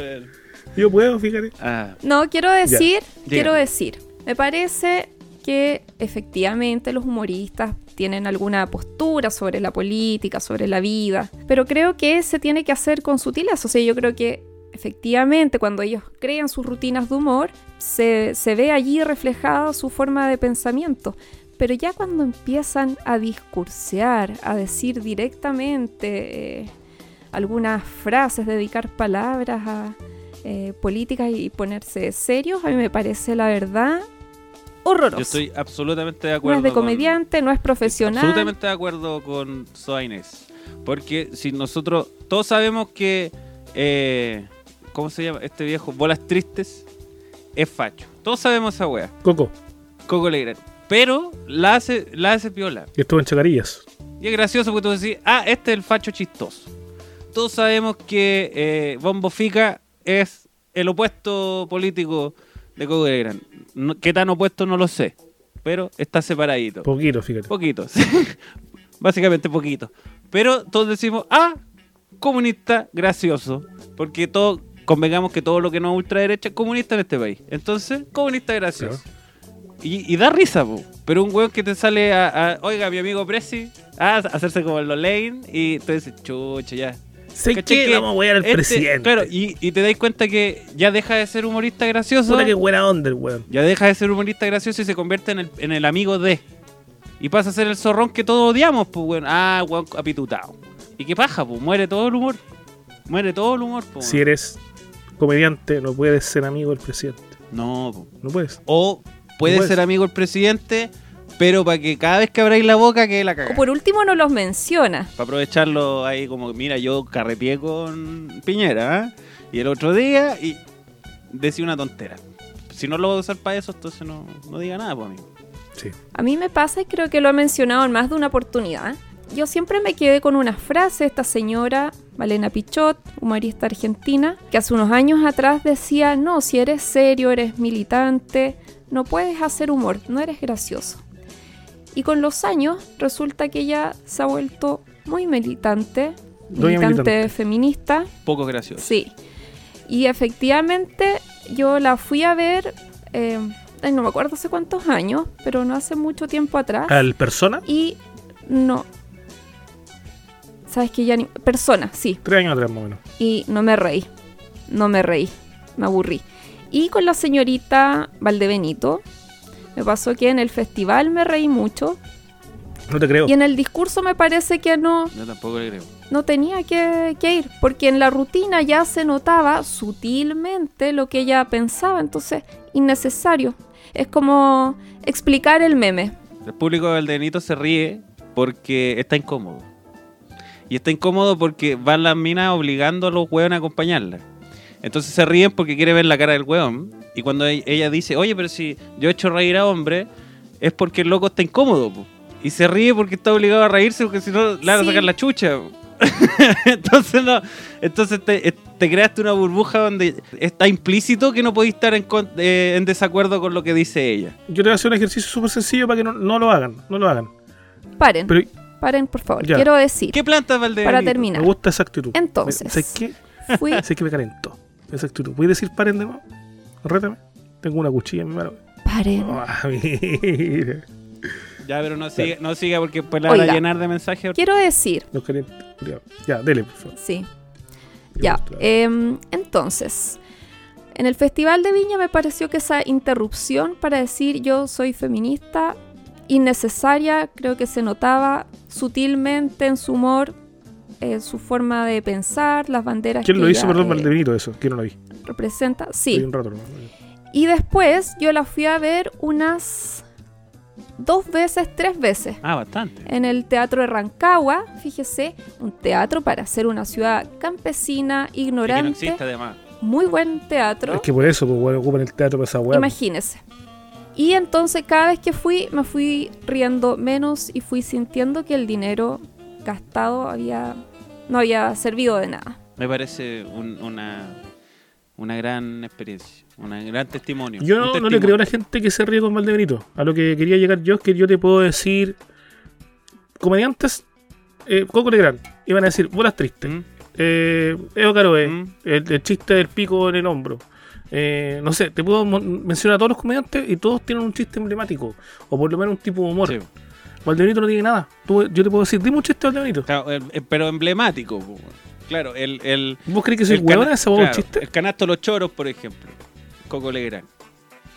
Yo puedo, fíjate. Ah, No, quiero decir, quiero decir, me parece que efectivamente los humoristas tienen alguna postura sobre la política, sobre la vida, pero creo que se tiene que hacer con sutileza. O sea, yo creo que efectivamente cuando ellos crean sus rutinas de humor, se, se ve allí reflejada su forma de pensamiento. Pero ya cuando empiezan a discursear, a decir directamente eh, algunas frases, dedicar palabras a eh, políticas y ponerse serios, a mí me parece la verdad horroroso. yo estoy absolutamente de no acuerdo. es de con- comediante, no es profesional. Absolutamente de acuerdo con Soa Inés. Porque si nosotros, todos sabemos que, eh, ¿cómo se llama? Este viejo, Bolas Tristes, es facho. Todos sabemos esa wea. Coco, Coco Legrand. Pero la hace, la hace piola. que estuvo en Chacarillas. Y es gracioso porque tú decís, ah, este es el facho chistoso. Todos sabemos que eh, Bombo Fica es el opuesto político de Coco Legrand. No- ¿Qué tan opuesto? No lo sé. Pero está separadito. Poquito, fíjate. Poquitos. Básicamente poquito. Pero todos decimos, ah, comunista gracioso. Porque todo, convengamos que todo lo que no es ultraderecha es comunista en este país. Entonces, comunista gracioso. Y, y da risa, po. pero un weón que te sale a, a, oiga, mi amigo Prezi, a hacerse como el Lane y tú dices, chucha, ya. ¿Sé ¿Cachai qué? que Vamos a wear al este- presidente. Claro, y, y te das cuenta que ya deja de ser humorista gracioso. Puta que buena onda el weón. Ya deja de ser humorista gracioso y se convierte en el, en el amigo de. Y pasa a ser el zorrón que todos odiamos, pues, weón. Ah, weón, apitutado. ¿Y qué paja, pues? Muere todo el humor. Muere todo el humor, pues. Si eres comediante, no puedes ser amigo del presidente. No. No puedes. O puede No puedes. ser amigo del presidente, pero para que cada vez que abráis la boca que la O caga. por último no los menciona. Para aprovecharlo ahí como, mira, yo carreteé con Piñera, ¿ah? Y el otro día, y decía una tontera. Si no lo voy a usar para eso, entonces no, no diga nada, pues, amigo. Sí. A mí me pasa y creo que lo ha mencionado en más de una oportunidad. Yo siempre me quedé con una frase de esta señora, Malena Pichot, humorista argentina, que hace unos años atrás decía, no, si eres serio, eres militante, no puedes hacer humor, no eres gracioso. Y con los años resulta que ella se ha vuelto muy militante, militante, militante. feminista, Poco gracioso. Sí. Y efectivamente yo la fui a ver, eh, no me acuerdo hace cuántos años, pero no hace mucho tiempo atrás. ¿Al persona? Y no. ¿Sabes que ya ni. Persona, sí. Tres años atrás, más o menos. Y no me reí. No me reí. Me aburrí. Y con la señorita Valdebenito. Me pasó que en el festival me reí mucho. No te creo. Y en el discurso me parece que no, Yo tampoco le creo. no tenía que, que ir, porque en la rutina ya se notaba sutilmente lo que ella pensaba, entonces innecesario. Es como explicar el meme. El público del Denito se ríe porque está incómodo. Y está incómodo porque van las minas obligando a los hueones a acompañarla. Entonces se ríen porque quiere ver la cara del hueón. Y cuando e- ella dice, oye, pero si yo he hecho reír a hombre, es porque el loco está incómodo. po". Y se ríe porque está obligado a reírse porque si no le van a sacar la chucha. entonces no, entonces te, eh, te creaste una burbuja donde está implícito que no podéis estar en, con- eh, en desacuerdo con lo que dice ella. Yo te voy a hacer un ejercicio súper sencillo para que no, no lo hagan. No lo hagan. Paren, Pero paren, por favor. Ya. Quiero decir, ¿Qué planta Valdebenito? para me terminar, gusta esa actitud. Entonces. ¿Sabes qué? fui, ¿Sabes qué me calentó? Esa actitud. ¿Puedes decir paren de nuevo? Rétame. Tengo una cuchilla en mi mano. paren. Ah, mira. Ya, pero no siga, no siga porque después la van a llenar de mensajes. Quiero decir. Ya, dele, por favor. sí, ya. em, entonces, en el Festival de Viña me pareció que esa interrupción para decir yo soy feminista, innecesaria, creo que se notaba sutilmente en su humor, en su forma de pensar, las banderas ¿Quién que lo hizo? Perdón, eh, Valdebenito, eso. No lo vi. representa. Sí, un rato, ¿no? y después yo la fui a ver unas dos veces, tres veces. Ah, bastante. en el Teatro de Rancagua, fíjese, un teatro para ser una ciudad campesina, Es que no ignorante, existe además. muy buen teatro, Es que por eso, pues, bueno, ocupan el teatro para esa weá. imagínese. Y entonces cada vez que fui me fui riendo menos y fui sintiendo que el dinero gastado había no había servido de nada. Me parece un- una, una gran experiencia, un gran testimonio. Yo no, no le creo a la gente que se ríe con Valdebenito. A lo que quería llegar yo es que yo te puedo decir. Comediantes, eh, Coco Legrand, iban a decir bolas tristes. ¿Mm? Eh, Eo Caroe, Mm. el, el chiste del pico en el hombro. Eh, no sé, te puedo mencionar a todos los comediantes y todos tienen un chiste emblemático. O por lo menos un tipo de humor. Sí. Valdebenito no tiene nada. Tú- yo te puedo decir, dime un chiste de Valdebenito. Claro, pero emblemático. Claro, el, el, ¿Vos crees que soy el huevona un claro, chiste? El canasto Los Choros, por ejemplo. Coco Legrand.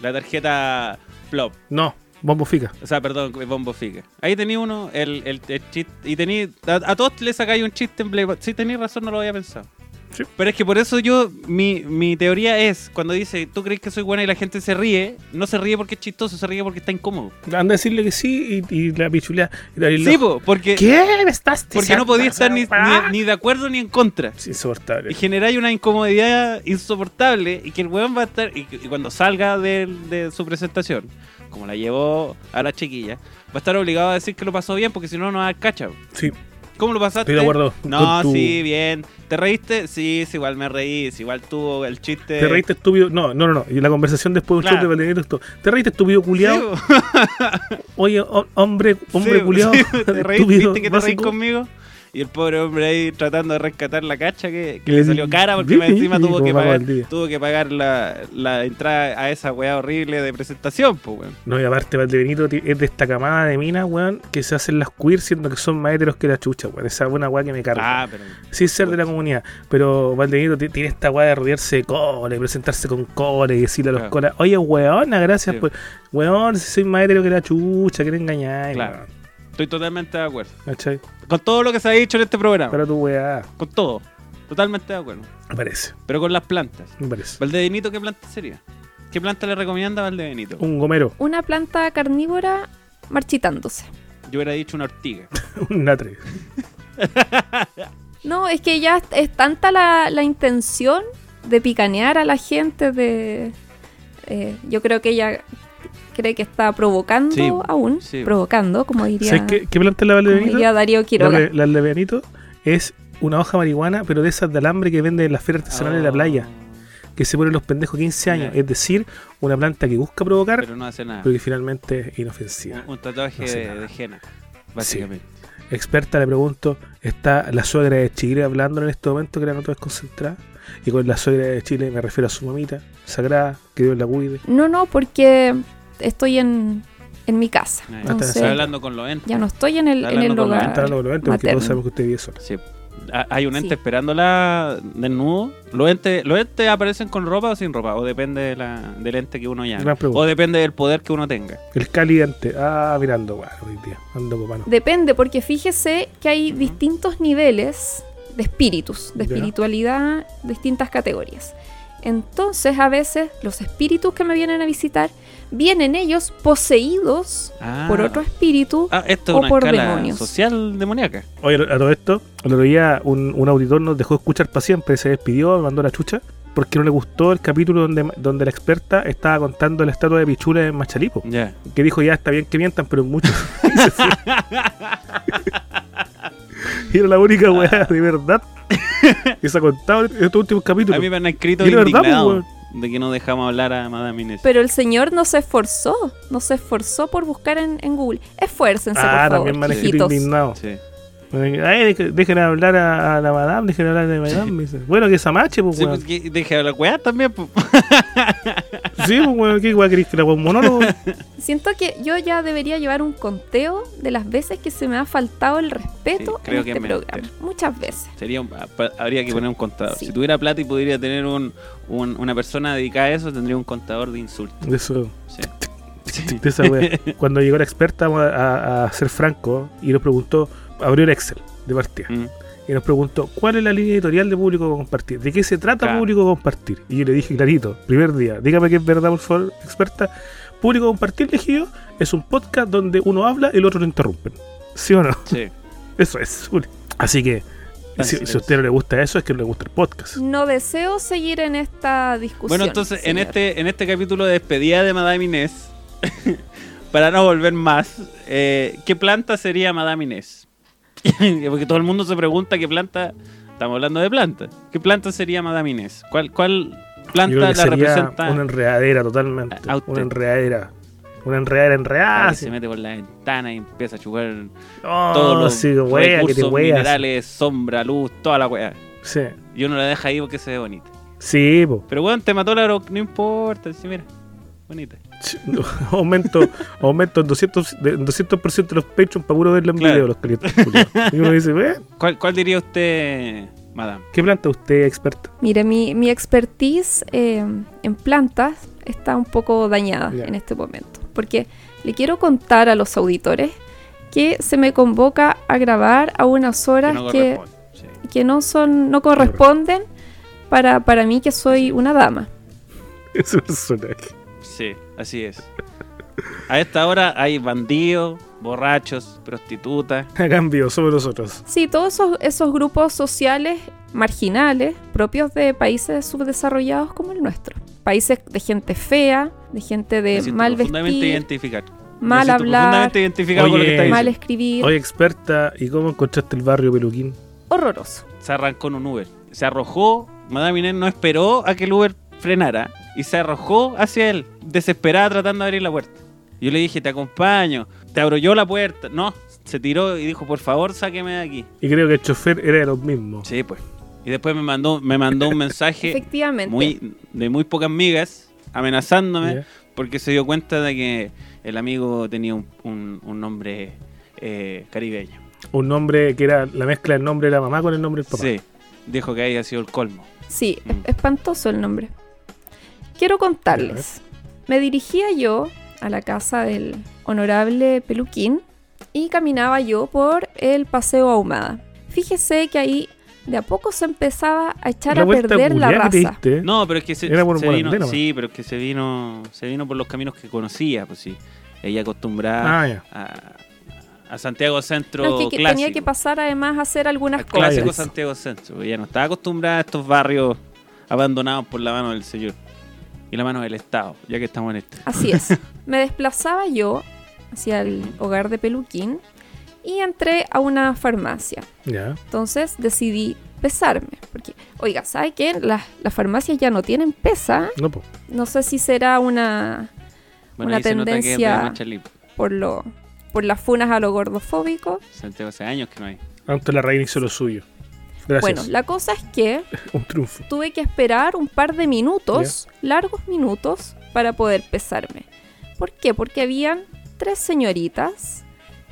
La tarjeta Plop. No, bombo fica. O sea, perdón, Bombo Fica. Ahí tenía uno, el, el, el chiste. Y tenía. A, a todos le sacáis un chiste emblemático. Sí, tenéis razón, no lo había pensado. Sí. Pero es que por eso yo, mi, mi teoría es, cuando dice, tú crees que soy buena y la gente se ríe, no se ríe porque es chistoso, se ríe porque está incómodo. Anda a decirle que sí y, y la pichulea. Y la, y Sí, po, porque, ¿Qué me estás porque no podía estar ni, weá? ni, ni de acuerdo ni en contra. Es insoportable. Y generáis una incomodidad insoportable y que el weón va a estar, y, y cuando salga de, de su presentación, como la llevó a la chiquilla, va a estar obligado a decir que lo pasó bien porque si no, no va a cacha. Sí, ¿Cómo lo pasaste? Estoy de acuerdo No, tu- sí, bien. ¿Te reíste? Sí, sí, igual me reí. sí, igual tuvo el chiste. te reíste estúpido. No, no, no, no. Y la conversación después de un Claro. show de esto. Te reíste estúpido culiado. Sí, Oye, ho- hombre, hombre sí, culiado. sí, ¿Te reíste? ¿Viste que te reí conmigo? Y el pobre hombre ahí tratando de rescatar la cacha que, que Le salió cara porque más encima tuvo que pagar, tuvo que pagar la, la entrada a esa weá horrible de presentación, pues weón. No, y aparte Valdebenito es de esta camada de minas, weón, que se hacen las queer siendo que son más heteros que la chucha, weón. Esa buena weá que me carga. Ah, pero. Sin ser de la comunidad. Pero Valdebenito ti- tiene esta weá de rodearse de cole, presentarse con cole y decirle a los Claro. colas, oye, weona, gracias Sí. por. Weón, si soy más hetero que la chucha, que te engañáis, Claro. weón. Estoy totalmente de acuerdo. ¿Cachai? Con todo lo que se ha dicho en este programa. Para tu weá. Con todo. Totalmente de acuerdo. Me parece, Pero con las plantas. me parece. ¿Valdebenito qué planta sería? ¿Qué planta le recomienda a Valdebenito? Un gomero, Una planta carnívora marchitándose. Yo hubiera dicho una ortiga. un natre. No, es que ya es, es tanta la, la intención de picanear a la gente, de... eh, yo creo que ella cree que está provocando Sí, aún, sí. provocando, como diría, ¿Sabes qué, qué planta es la Valdebenito? diría Darío Quiroga. La, la Valdebenito es una hoja marihuana, pero de esas de alambre que venden en las ferias artesanales de la playa, que se ponen los pendejos 15 años. Oh. Es decir, una planta que busca provocar, Pero no hace nada. pero que finalmente es inofensiva. Un, un tatuaje No de, de henna, básicamente. Experta, le pregunto, ¿está la suegra de Chile hablando en este momento que la noto desconcentrada? Y con la suegra de Chile me refiero a su mamita, sagrada, que Dios la cuide. No, no, porque estoy en, en mi casa. Ah, Entonces, Está hablando con los entes. ya no estoy en el, en el hogar. Está hablando con los entes porque todos sabemos que usted vive sola. Sí. Hay un ente Sí. esperándola desnudo. Los entes, los entes aparecen con ropa o sin ropa. O depende de la- del ente que uno llame. O depende del poder que uno tenga. El caliente, ah, mirando, bueno, hoy día, ando copano. Depende, porque fíjese que hay distintos niveles de espíritus, de Ya. espiritualidad, distintas categorías. Entonces a veces los espíritus que me vienen a visitar, vienen ellos poseídos Ah. por otro espíritu Ah, esto es o una por escala demonios. social demoníaca. Oye, a todo esto, el otro día un, un auditor nos dejó escuchar para siempre, se despidió, mandó la chucha, porque no le gustó el capítulo donde, donde la experta estaba contando la estatua de Pichula en Machalipo. Ya. Que dijo, ya está bien que mientan, pero mucho. y era la única weá de verdad que se ha contado en estos últimos capítulos. A mí me han escrito Y de verdad, indignado pues, de que no dejamos hablar a Madame Inés. Pero el señor no se esforzó, no se esforzó por buscar en, en Google. Esfuércense, Ah, por favor, también me han escrito indignado. Sí. Ay, dejen, dejen hablar a, a la madame, dejen hablar de madame. me dice. Bueno, que esa mache, pues, Sí, weón. pues, que deje hablar weá también. pues. Sí, pues, weón, ¿qué weá querés que la monólogo? Siento que yo ya debería llevar un conteo de las veces que se me ha faltado el respeto Sí, creo en que este es programa. Muchas veces. Sería un- pa- habría que poner un contador. Sí. Si tuviera plata y pudiera tener un, un- una persona dedicada a eso, tendría un contador de insultos. De eso. Sí. Sí. de esa wea. Cuando llegó la experta a, a- a ser franco y nos preguntó, abrió el Excel de partida Mm. y nos preguntó cuál es la línea editorial de público compartir, de qué se trata Claro. público compartir. Y yo le dije clarito, primer día, dígame que es verdad, por favor, experta. Público compartir, dije yo, es un podcast donde uno habla y el otro lo interrumpen. ¿Sí o no? Sí. Eso es. Así que, Así si, a usted no le gusta eso, es que no le gusta el podcast. No deseo seguir en esta discusión. Bueno, entonces en este, en este capítulo de despedida de Madame Inés, para no volver más, eh, ¿qué planta sería Madame Inés? Porque todo el mundo se pregunta qué planta, estamos hablando de planta, ¿qué planta sería Madame Inés? ¿Cuál, cuál planta la sería representa? una enredadera totalmente. Una enredadera. Una enredadera enredada. que se mete por la ventana y empieza a chupar Oh, todos los sí, wea, que te recursos minerales, sombra, luz, toda la weá. Sí, Y uno la deja ahí porque se ve bonita. sí, po. Pero weón, te mató la no importa, sí, mira, bonita. Aumento, aumento en 200%, de, en 200% los Patreon para puro verlo en Claro. video, los clientes. y uno dice, "Ve, ¿Cuál, cuál diría usted, madame? ¿qué planta usted, experto? Mire, mi, mi expertise eh, en plantas está un poco dañada Ya. en este momento. Porque le quiero contar a los auditores que se me convoca a grabar a unas horas no que, sí. que no son, no corresponden para, para mí que soy una dama. Ese personaje. Sí, así es. A esta hora hay bandidos, borrachos, prostitutas. A cambio, somos nosotros. Sí, todos esos, esos grupos sociales marginales propios de países subdesarrollados como el nuestro. Países de gente fea, de gente Me de siento mal profundamente. Me mal siento hablar, profundamente identificado con lo que está mal escribir. Oye, experta, ¿y cómo encontraste el barrio Peluquín? Horroroso. Se arrancó en un Uber. Se arrojó. Madame Inés no esperó a que el Uber frenara y se arrojó hacia él, desesperada tratando de abrir la puerta. Yo le dije, te acompaño. Te abro yo la puerta. No, se tiró y dijo, por favor, sáqueme de aquí. Y creo que el chofer era de los mismos. Sí, pues. Y después me mandó, me mandó un mensaje Efectivamente. muy, de muy pocas migas, amenazándome, porque se dio cuenta de que el amigo tenía un, un- un nombre eh, caribeño. Un nombre que era la mezcla del nombre de la mamá con el nombre del papá. Sí, dijo que había sido el colmo. Sí, es- Mm. espantoso el nombre. Quiero contarles. Me dirigía yo a la casa del honorable Peluquín y caminaba yo por el paseo Ahumada. Fíjese que ahí de a poco se empezaba a echar La a perder la raza. diste, ¿eh? No, pero es que se, Era por se Morandé vino, nomás. sí, pero es que se vino, se vino por los caminos que conocía, pues sí. Ella acostumbrada Ah, a, a Santiago Centro No, es que, que clásico. tenía que pasar además a hacer algunas al clásico cosas. Santiago Centro. Ella no estaba acostumbrada a estos barrios abandonados por la mano del Señor y la mano del Estado, ya que estamos en este. Así es. Me desplazaba yo hacia el hogar de Peluquín y entré a una farmacia. Ya. Entonces decidí pesarme. Porque, oiga, ¿sabe qué? Las, las farmacias ya no tienen pesa. No, po. No sé si será una Bueno, Una tendencia- por lo por las funas a lo gordofóbico. Santiago hace años que no hay. Antes la reina hizo lo suyo. Gracias. Bueno, la cosa es que Un triunfo. tuve que esperar un par de minutos, largos minutos, para poder pesarme. ¿Por qué? Porque habían tres señoritas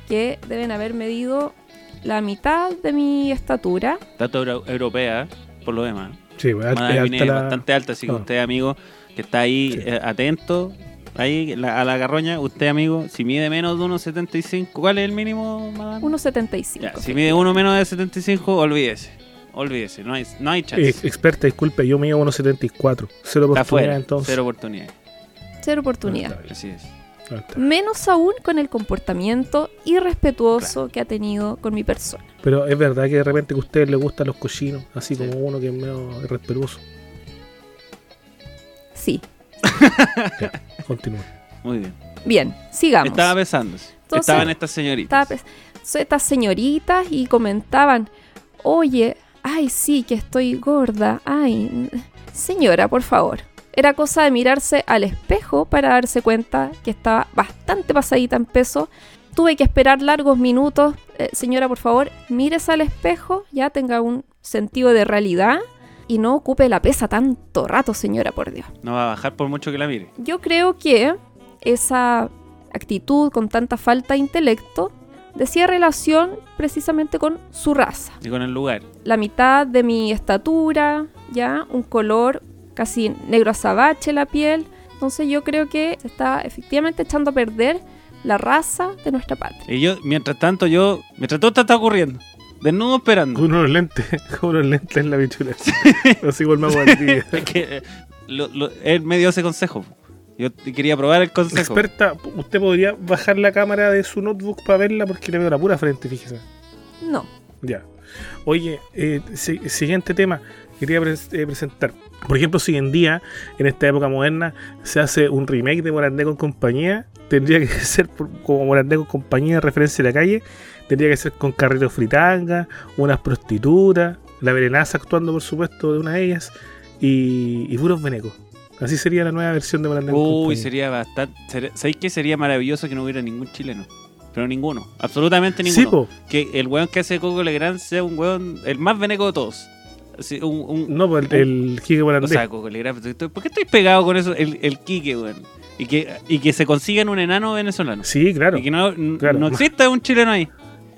que deben haber medido la mitad de mi estatura. Euro- europea, por lo demás. Sí, pues, alta- es la- bastante alta, así que usted, amigo, que está ahí Sí. eh, atento, ahí la- a la garroña, usted, amigo, si mide menos de 1,75, ¿cuál es el mínimo, madame? 1,75. Ya, si mide uno menos de 75, olvídese. Olvídese, no hay, no hay chance. Eh, experta, disculpe, yo mido 1.74. Cero oportunidad entonces. cero oportunidad. Cero oportunidad. Así es. Ah. Menos aún con el comportamiento irrespetuoso que ha tenido con mi persona. Pero es verdad que de repente que a ustedes les gustan los cochinos, así como uno que es medio irrespetuoso. Sí. Continúa. Muy bien. Bien, sigamos. Estaba besándose. Entonces, Estaban estas señoritas. Estaba estas señoritas y comentaban, oye, ay, sí, que estoy gorda, ay, señora, por favor. Era cosa de mirarse al espejo para darse cuenta que estaba bastante pasadita en peso. Tuve que esperar largos minutos. Eh, señora, por favor, mírese al espejo, ya tenga un sentido de realidad y no ocupe la pesa tanto rato, señora, por Dios. No va a bajar por mucho que la mire. Yo creo que esa actitud con tanta falta de intelecto decía relación precisamente con su raza. Y con el lugar. La mitad de mi estatura, ya, un color casi negro azabache la piel. Entonces yo creo que se está efectivamente echando a perder la raza de nuestra patria. Y yo, mientras tanto, yo. Mientras todo esto está ocurriendo. Desnudo esperando. Con unos lentes, con unos lentes en la bichura. Así el mago Valdivia. Es que eh, lo- lo- él me dio ese consejo. Yo quería probar el consejo. Experta, ¿usted podría bajar la cámara de su notebook para verla? Porque le veo la pura frente, fíjese. No. Ya. Oye, eh, si- siguiente tema. Quería eh, presentar. Por ejemplo, si hoy en día, en esta época moderna, se hace un remake de Morandé con compañía, tendría que ser por- como Morandé con compañía, referencia a la calle, tendría que ser con carritos fritanga, unas prostitutas, la Verenaza actuando, por supuesto, de una de ellas, y, y puros venecos. Así sería la nueva versión de Morandé Uy, sería bastante. ser- ¿Sabéis que sería maravilloso que no hubiera ningún chileno? Pero ninguno. Absolutamente ninguno. Sí, po. que el weón que hace Coco Legrand sea un weón. El más veneco de todos. Un, un- No, pues el, el Quique Morandé. O sea, Coco Legrand. pero estoy- ¿Por qué estoy pegado con eso? El, el Quique, weón. Y que, y que se consigan un enano venezolano. sí, claro. Y que no, claro. no exista un chileno ahí.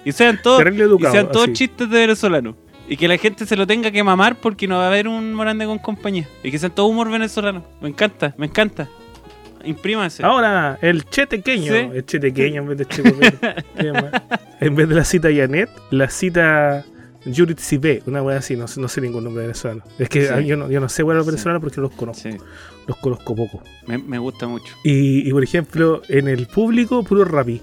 Y sean todos, y sean todos así. chistes de venezolano. Y que la gente se lo tenga que mamar porque no va a haber un Morande con compañía. Y que sean todo humor venezolano. Me encanta, me encanta. Imprímanse. Ahora, el chetequeño. Sí. El chetequeño en vez de checopero. ¿Qué más? en vez de la cita Janet, la cita Judith Cipé. Una wea así, no, sé- no sé ningún nombre venezolano. Es que Sí. yo, no, yo no sé weas Sí. venezolanos porque no los conozco. Sí, Los conozco poco. me, me gusta mucho. Y, y, por ejemplo, en el público, puro rapi.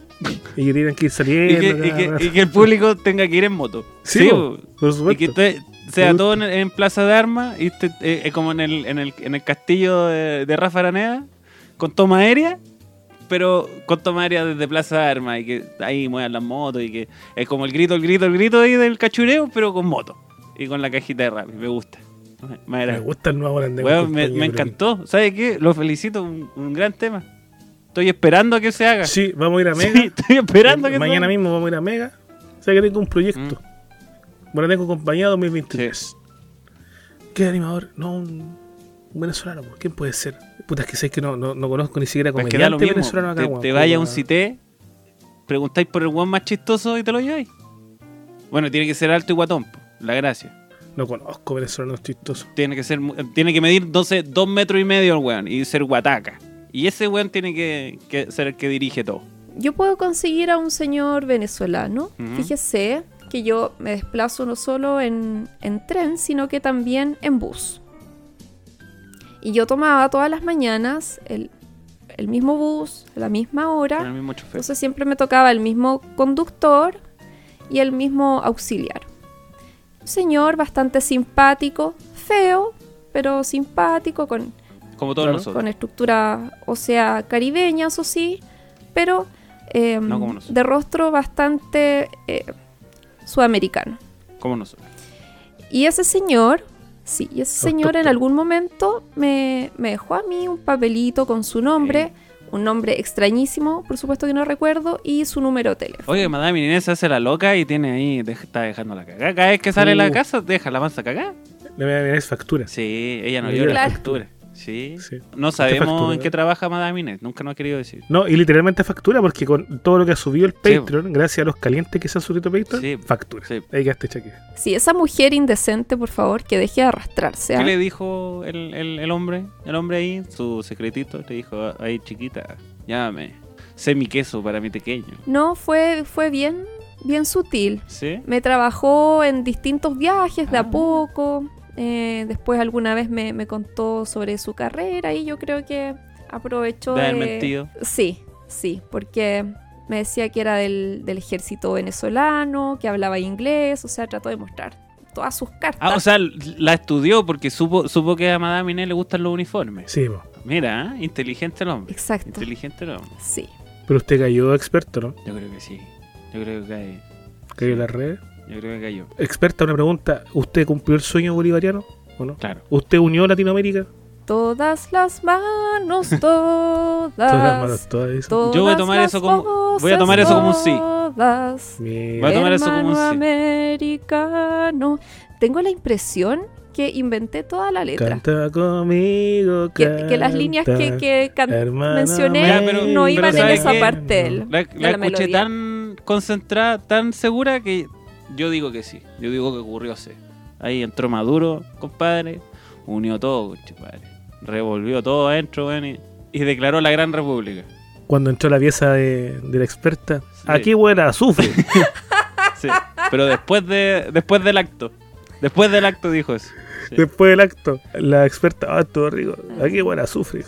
Y que tienen que ir Y saliendo. que, y que- y el público tenga que ir en moto. Sí, po. por Y supuesto. que te- sea todo en, en Plaza de Armas, y te- eh, como en el, en, el, en el castillo de, de Rafa Araneda, con toma aérea, pero con toma aérea desde Plaza de Armas, y que ahí muevan las motos, y que es como el grito, el grito, el grito ahí del cachureo, pero con moto, y con la cajita de rap, me gusta. Me, gusta el nuevo grande. Weón, me, me encantó, ¿sabe qué? Lo felicito, un, un gran tema. Estoy esperando a que se haga. Sí, vamos a ir a Sí, Mega. estoy esperando a que Mañana se haga. mismo vamos a ir a Mega. O sea que tengo un proyecto. Mm. Bueno, tengo compañía 2023. ¿Qué animador? No, un, un venezolano. ¿por ¿Quién puede ser? Puta, es que sé que no, no, no conozco ni siquiera Pues comediante que da lo mismo. venezolano acá. te, weón. te vaya a un cité, preguntáis por el one más chistoso y te lo lleváis. Bueno, tiene que ser alto y guatón, la gracia. No conozco venezolanos chistosos. Tiene que ser mu- tiene que medir 12, dos metros y medio el weón y ser guataca. Y ese weón tiene que, que ser el que dirige todo. Yo puedo conseguir a un señor venezolano. Fíjese que yo me desplazo no solo en, en tren, sino que también en bus. Y yo tomaba todas las mañanas el, el mismo bus, a la misma Con el hora. mismo chofer. Entonces siempre me tocaba el mismo conductor y el mismo auxiliar. Un señor bastante simpático, feo, pero simpático, con Como todos Claro. nosotros. con estructura ósea caribeña, eso sí, pero eh, No como nosotros. de rostro bastante eh, sudamericano. Como nosotros. Y ese señor, sí, y ese señor en algún momento me, me dejó a mí un papelito con su nombre, un nombre extrañísimo, por supuesto que no recuerdo, y su número de teléfono. Oye, Madame Inés se hace la loca y tiene ahí, deja- está dejando la cagada. Cada vez que sale de la Uh. casa, deja la mansa cagada. Le voy a venir facturas. Sí, ella no vio la factura. Sí. Sí. No sabemos factura? en qué trabaja Madame Inés. Nunca nos ha querido decir. No, y literalmente factura porque con todo lo que ha subido el Sí. Patreon, gracias a los calientes que se han subido Patreon, Sí. factura. Sí. Ahí quedaste cheque. Sí, esa mujer indecente, por favor, que deje de arrastrarse. ¿Qué ¿ah? le dijo el, el- el hombre? El hombre ahí, su secretito, le dijo, ahí chiquita, llámame. Sé mi queso para mi pequeño. No, fue, fue bien bien sutil. ¿Sí? Me trabajó en distintos viajes de Ah. a poco. Eh, después alguna vez me, me contó sobre su carrera y yo creo que aprovechó De de... mentido. Sí, sí, porque me decía que era del, del ejército venezolano, que hablaba inglés, o sea, trató de mostrar todas sus cartas. Ah, o sea, la estudió porque supo, supo que a Madame Inés le gustan los uniformes. Sí, po. Mira, ¿eh? inteligente el hombre. Exacto. Inteligente el hombre. Sí. pero usted cayó experto, ¿no? Yo creo que sí. Yo creo que cae. Cayó en las redes. Yo creo que cayó. Experta, una pregunta. ¿Usted cumplió el sueño bolivariano o no? Claro. ¿Usted unió Latinoamérica? Todas las manos, todas. Todas las manos, todas todas Yo voy a tomar eso como- voy a tomar eso como un sí. todas. Voy a tomar eso como un sí. americano. Tengo la impresión que inventé toda la letra. Canta conmigo, Que, que las líneas que, can- mencioné Ya, pero- no pero iban en ¿sabe esa parte del- La, la la escuché melodía. tan concentrada, tan segura que yo digo que sí. Yo digo que ocurrió sí. Ahí entró Maduro, compadre, unió todo, compadre. Revolvió todo adentro, weón, y, y declaró la gran república. Cuando entró la pieza de, de la experta. Sí. Aquí huele a azufre. Sí, pero después de después del acto. Después del acto dijo eso. Sí. Después del acto, la experta, ah, todo rico. Aquí huele a azufre.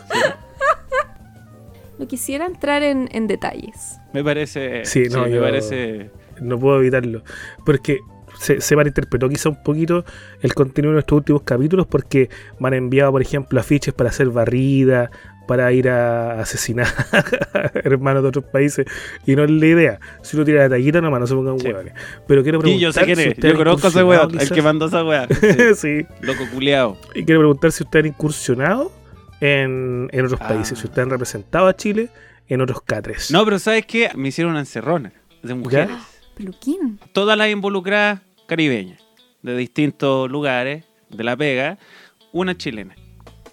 No quisiera entrar en, en detalles. Me parece. Sí, no, me yo- parece. No puedo evitarlo. Porque se, se malinterpretó quizá un poquito el contenido de nuestros últimos capítulos porque me han enviado, por ejemplo, afiches para hacer barrida, para ir a asesinar hermanos de otros países. Y no es la idea. Si uno tira la tallita nomás, no se pongan Sí. huevones. Pero quiero Sí, preguntar yo sé quién si es. Yo conozco a ese weón, el que mandó esa weá. Sí. sí. Loco culiao. Y quiero preguntar si ustedes han incursionado en, en otros Ah. países, si ustedes han representado a Chile en otros catres. No, pero ¿sabes qué? Me hicieron una encerrona de mujeres. Peluquín. Todas las involucradas caribeñas, de distintos lugares, de la pega, una chilena.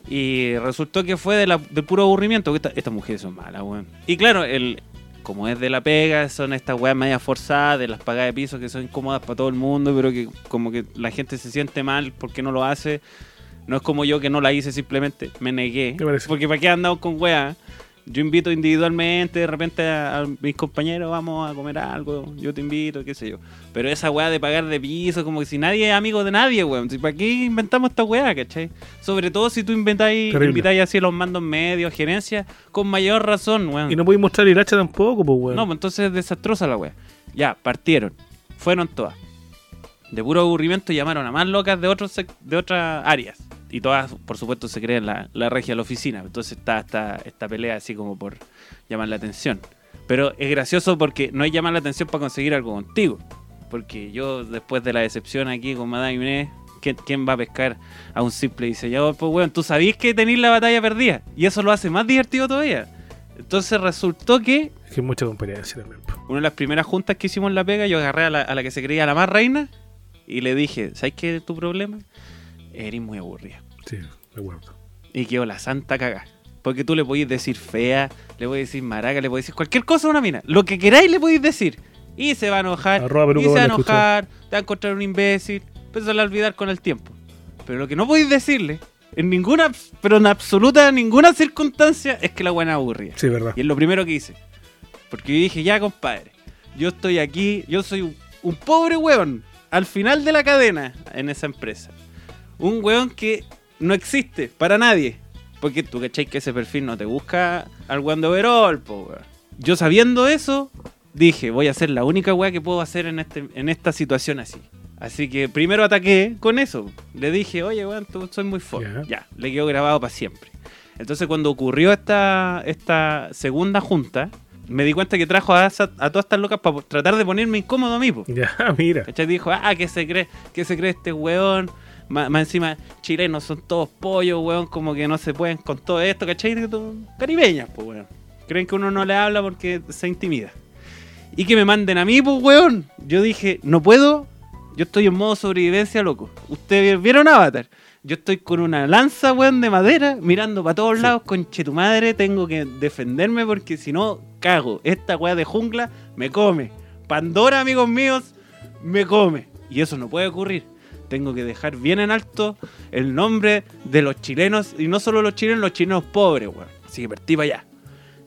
Y resultó que fue de, la, de puro aburrimiento, porque esta- estas mujeres son malas, weón. Y claro, el, como es de la pega, son estas weas media forzadas, de las pagadas de piso que son incómodas para todo el mundo, pero que como que la gente se siente mal porque no lo hace. No es como yo que no la hice simplemente, me negué. Porque para qué andamos con weas. Yo invito individualmente, de repente a, a mis compañeros vamos a comer algo, yo te invito, qué sé yo. Pero esa weá de pagar de piso, como que si nadie es amigo de nadie, weón. Si, ¿Para qué inventamos esta weá, cachai? Sobre todo si tú inventáis, invitáis así a los mandos medios, gerencia, con mayor razón, weón. Y no podéis mostrar el hacha tampoco, pues, weón. No, pues entonces es desastrosa la wea. Ya, partieron. Fueron todas. De puro aburrimiento llamaron a más locas de otros de otras áreas. Y todas, por supuesto, se creen la, la regia de la oficina. Entonces está esta, esta pelea así como por llamar la atención. Pero es gracioso porque no hay llamar la atención para conseguir algo contigo. Porque yo, después de la decepción aquí con Madame Inés, ¿quién, quién va a pescar a un simple diseñador? Pues, weón, tú sabís que tenéis la batalla perdida. Y eso lo hace más divertido todavía. Entonces resultó que Es que mucha competencia también. una de las primeras juntas que hicimos en La Pega, yo agarré a la, a la que se creía la más reina y le dije, ¿sabes qué es tu problema? Eres muy aburrida. Sí, me acuerdo. Y quedó la santa caga. Porque tú le podéis decir fea, le podéis decir maraca, le podéis decir cualquier cosa a una mina. Lo que queráis le podéis decir. Y se va a enojar. Y se va a enojar. Te va a encontrar un imbécil. Pero se le va a olvidar con el tiempo. Pero lo que no podéis decirle, en ninguna, pero en absoluta ninguna circunstancia, es que la buena aburrida. Sí, verdad. Y es lo primero que hice. Porque yo dije, ya compadre, yo estoy aquí, yo soy un, un pobre weón al final de la cadena en esa empresa. Un weón que no existe para nadie. Porque tú cachai que ese perfil no te busca al weón de overall, po, weón. Yo sabiendo eso, dije, voy a hacer la única weá que puedo hacer en, este, en esta situación así. Así que primero ataqué con eso. Le dije, oye, weón, tú soy muy. Ya. Ya, le quedó grabado para siempre. Entonces cuando ocurrió esta, esta segunda junta, me di cuenta que trajo a, esa- a todas estas locas para tratar de ponerme incómodo a mí. po. Ya, mira. ¿Cachai? Dijo, ah, ¿qué se cree? ¿Qué se cree este weón? Más, más encima, chilenos son todos pollos, weón, como que no se pueden con todo esto, ¿cachai? Que Caribeñas, pues, weón. Creen que uno no le habla porque se intimida. Y que me manden a mí, pues, weón. Yo dije, no puedo. Yo estoy en modo sobrevivencia, loco. ¿Ustedes vieron Avatar? Yo estoy con una lanza, weón, de madera, mirando para todos Sí. lados, conche tu madre, tengo que defenderme porque si no, cago. Esta weá de jungla me come. Pandora, amigos míos, me come. Y eso no puede ocurrir. Tengo que dejar bien en alto el nombre de los chilenos, y no solo los chilenos, los chilenos pobres, weón. Así que partí para allá.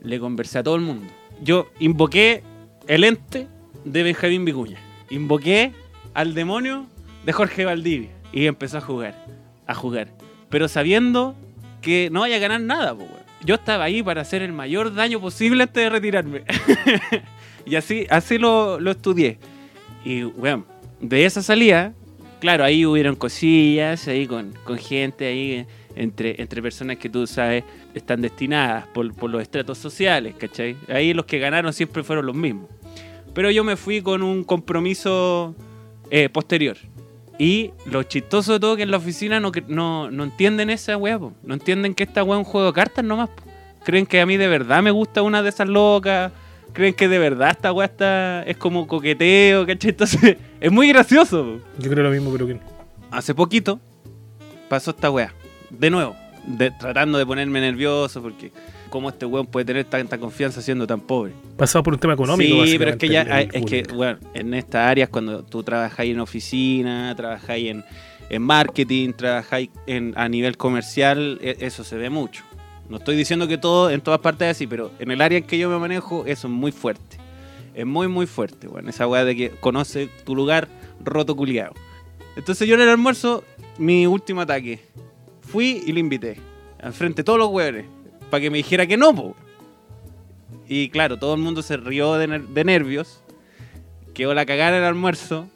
Le conversé a todo el mundo. Yo invoqué el ente de Benjamín Vicuña. Invoqué al demonio de Jorge Valdivia y empezó a jugar, a jugar. Pero sabiendo que no vaya a ganar nada, weón. Yo estaba ahí para hacer el mayor daño posible antes de retirarme. y así, así lo, lo estudié. Y, weón, de esa salida, claro, ahí hubieron cosillas, ahí con, con gente ahí entre, entre personas que tú sabes están destinadas por, por los estratos sociales, ¿cachai? Ahí los que ganaron siempre fueron los mismos. Pero yo me fui con un compromiso eh, posterior. Y lo chistoso de todo que en la oficina no, no, no entienden esa weá, po. no entienden que esta weá es un juego de cartas nomás. po. Creen que a mí de verdad me gusta una de esas locas. Creen que de verdad esta weá está, es como coqueteo, ¿cachai? Entonces, es muy gracioso. po. Yo creo lo mismo, pero que Hace poquito pasó esta weá. De nuevo, de- tratando de ponerme nervioso porque cómo este weón puede tener tanta confianza siendo tan pobre. pasado por un tema económico. Sí, pero es que ya, hay- es que, bueno, en estas áreas, cuando tú trabajáis en oficina, trabajáis en, en marketing, trabajáis en, a nivel comercial, e- eso se ve mucho. No estoy diciendo que todo en todas partes es así, pero en el área en que yo me manejo, eso es muy fuerte. Es muy, muy fuerte, bueno, esa weá de que conoce tu lugar roto culiado. Entonces yo en el almuerzo, mi último ataque, fui y le invité, al frente de todos los hueones, para que me dijera que no, po. Y claro, todo el mundo se rió de, ner- de nervios. Quedó la cagada en el almuerzo.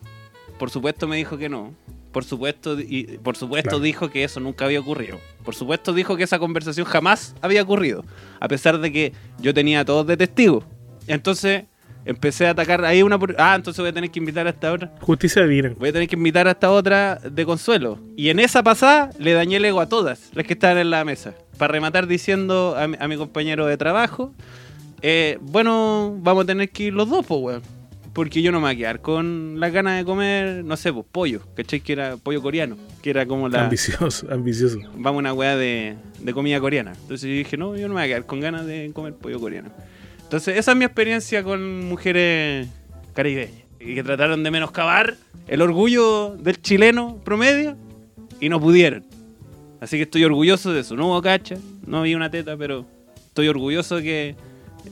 Por supuesto me dijo que no. Por supuesto, y por supuesto Claro. dijo que eso nunca había ocurrido. Por supuesto dijo que esa conversación jamás había ocurrido. A pesar de que yo tenía a todos de. Entonces empecé a atacar ahí una por... Ah, entonces voy a tener que invitar a esta otra. Justicia divina. Voy a tener que invitar a esta otra de consuelo. Y en esa pasada le dañé el ego a todas las que estaban en la mesa. Para rematar diciendo a mi, a mi compañero de trabajo, eh, bueno, vamos a tener que ir los dos, pues, weón. Porque yo no me voy a quedar con las ganas de comer, no sé, pues, pollo. ¿Cachai? Que era pollo coreano. Que era como la... Ambicioso, ambicioso. Vamos a una weá de, de comida coreana. Entonces yo dije, no, yo no me voy a quedar con ganas de comer pollo coreano. Entonces esa es mi experiencia con mujeres caribeñas. Y que trataron de menoscabar el orgullo del chileno promedio y no pudieron. Así que estoy orgulloso de eso. No hubo cacha, no vi una teta, pero estoy orgulloso que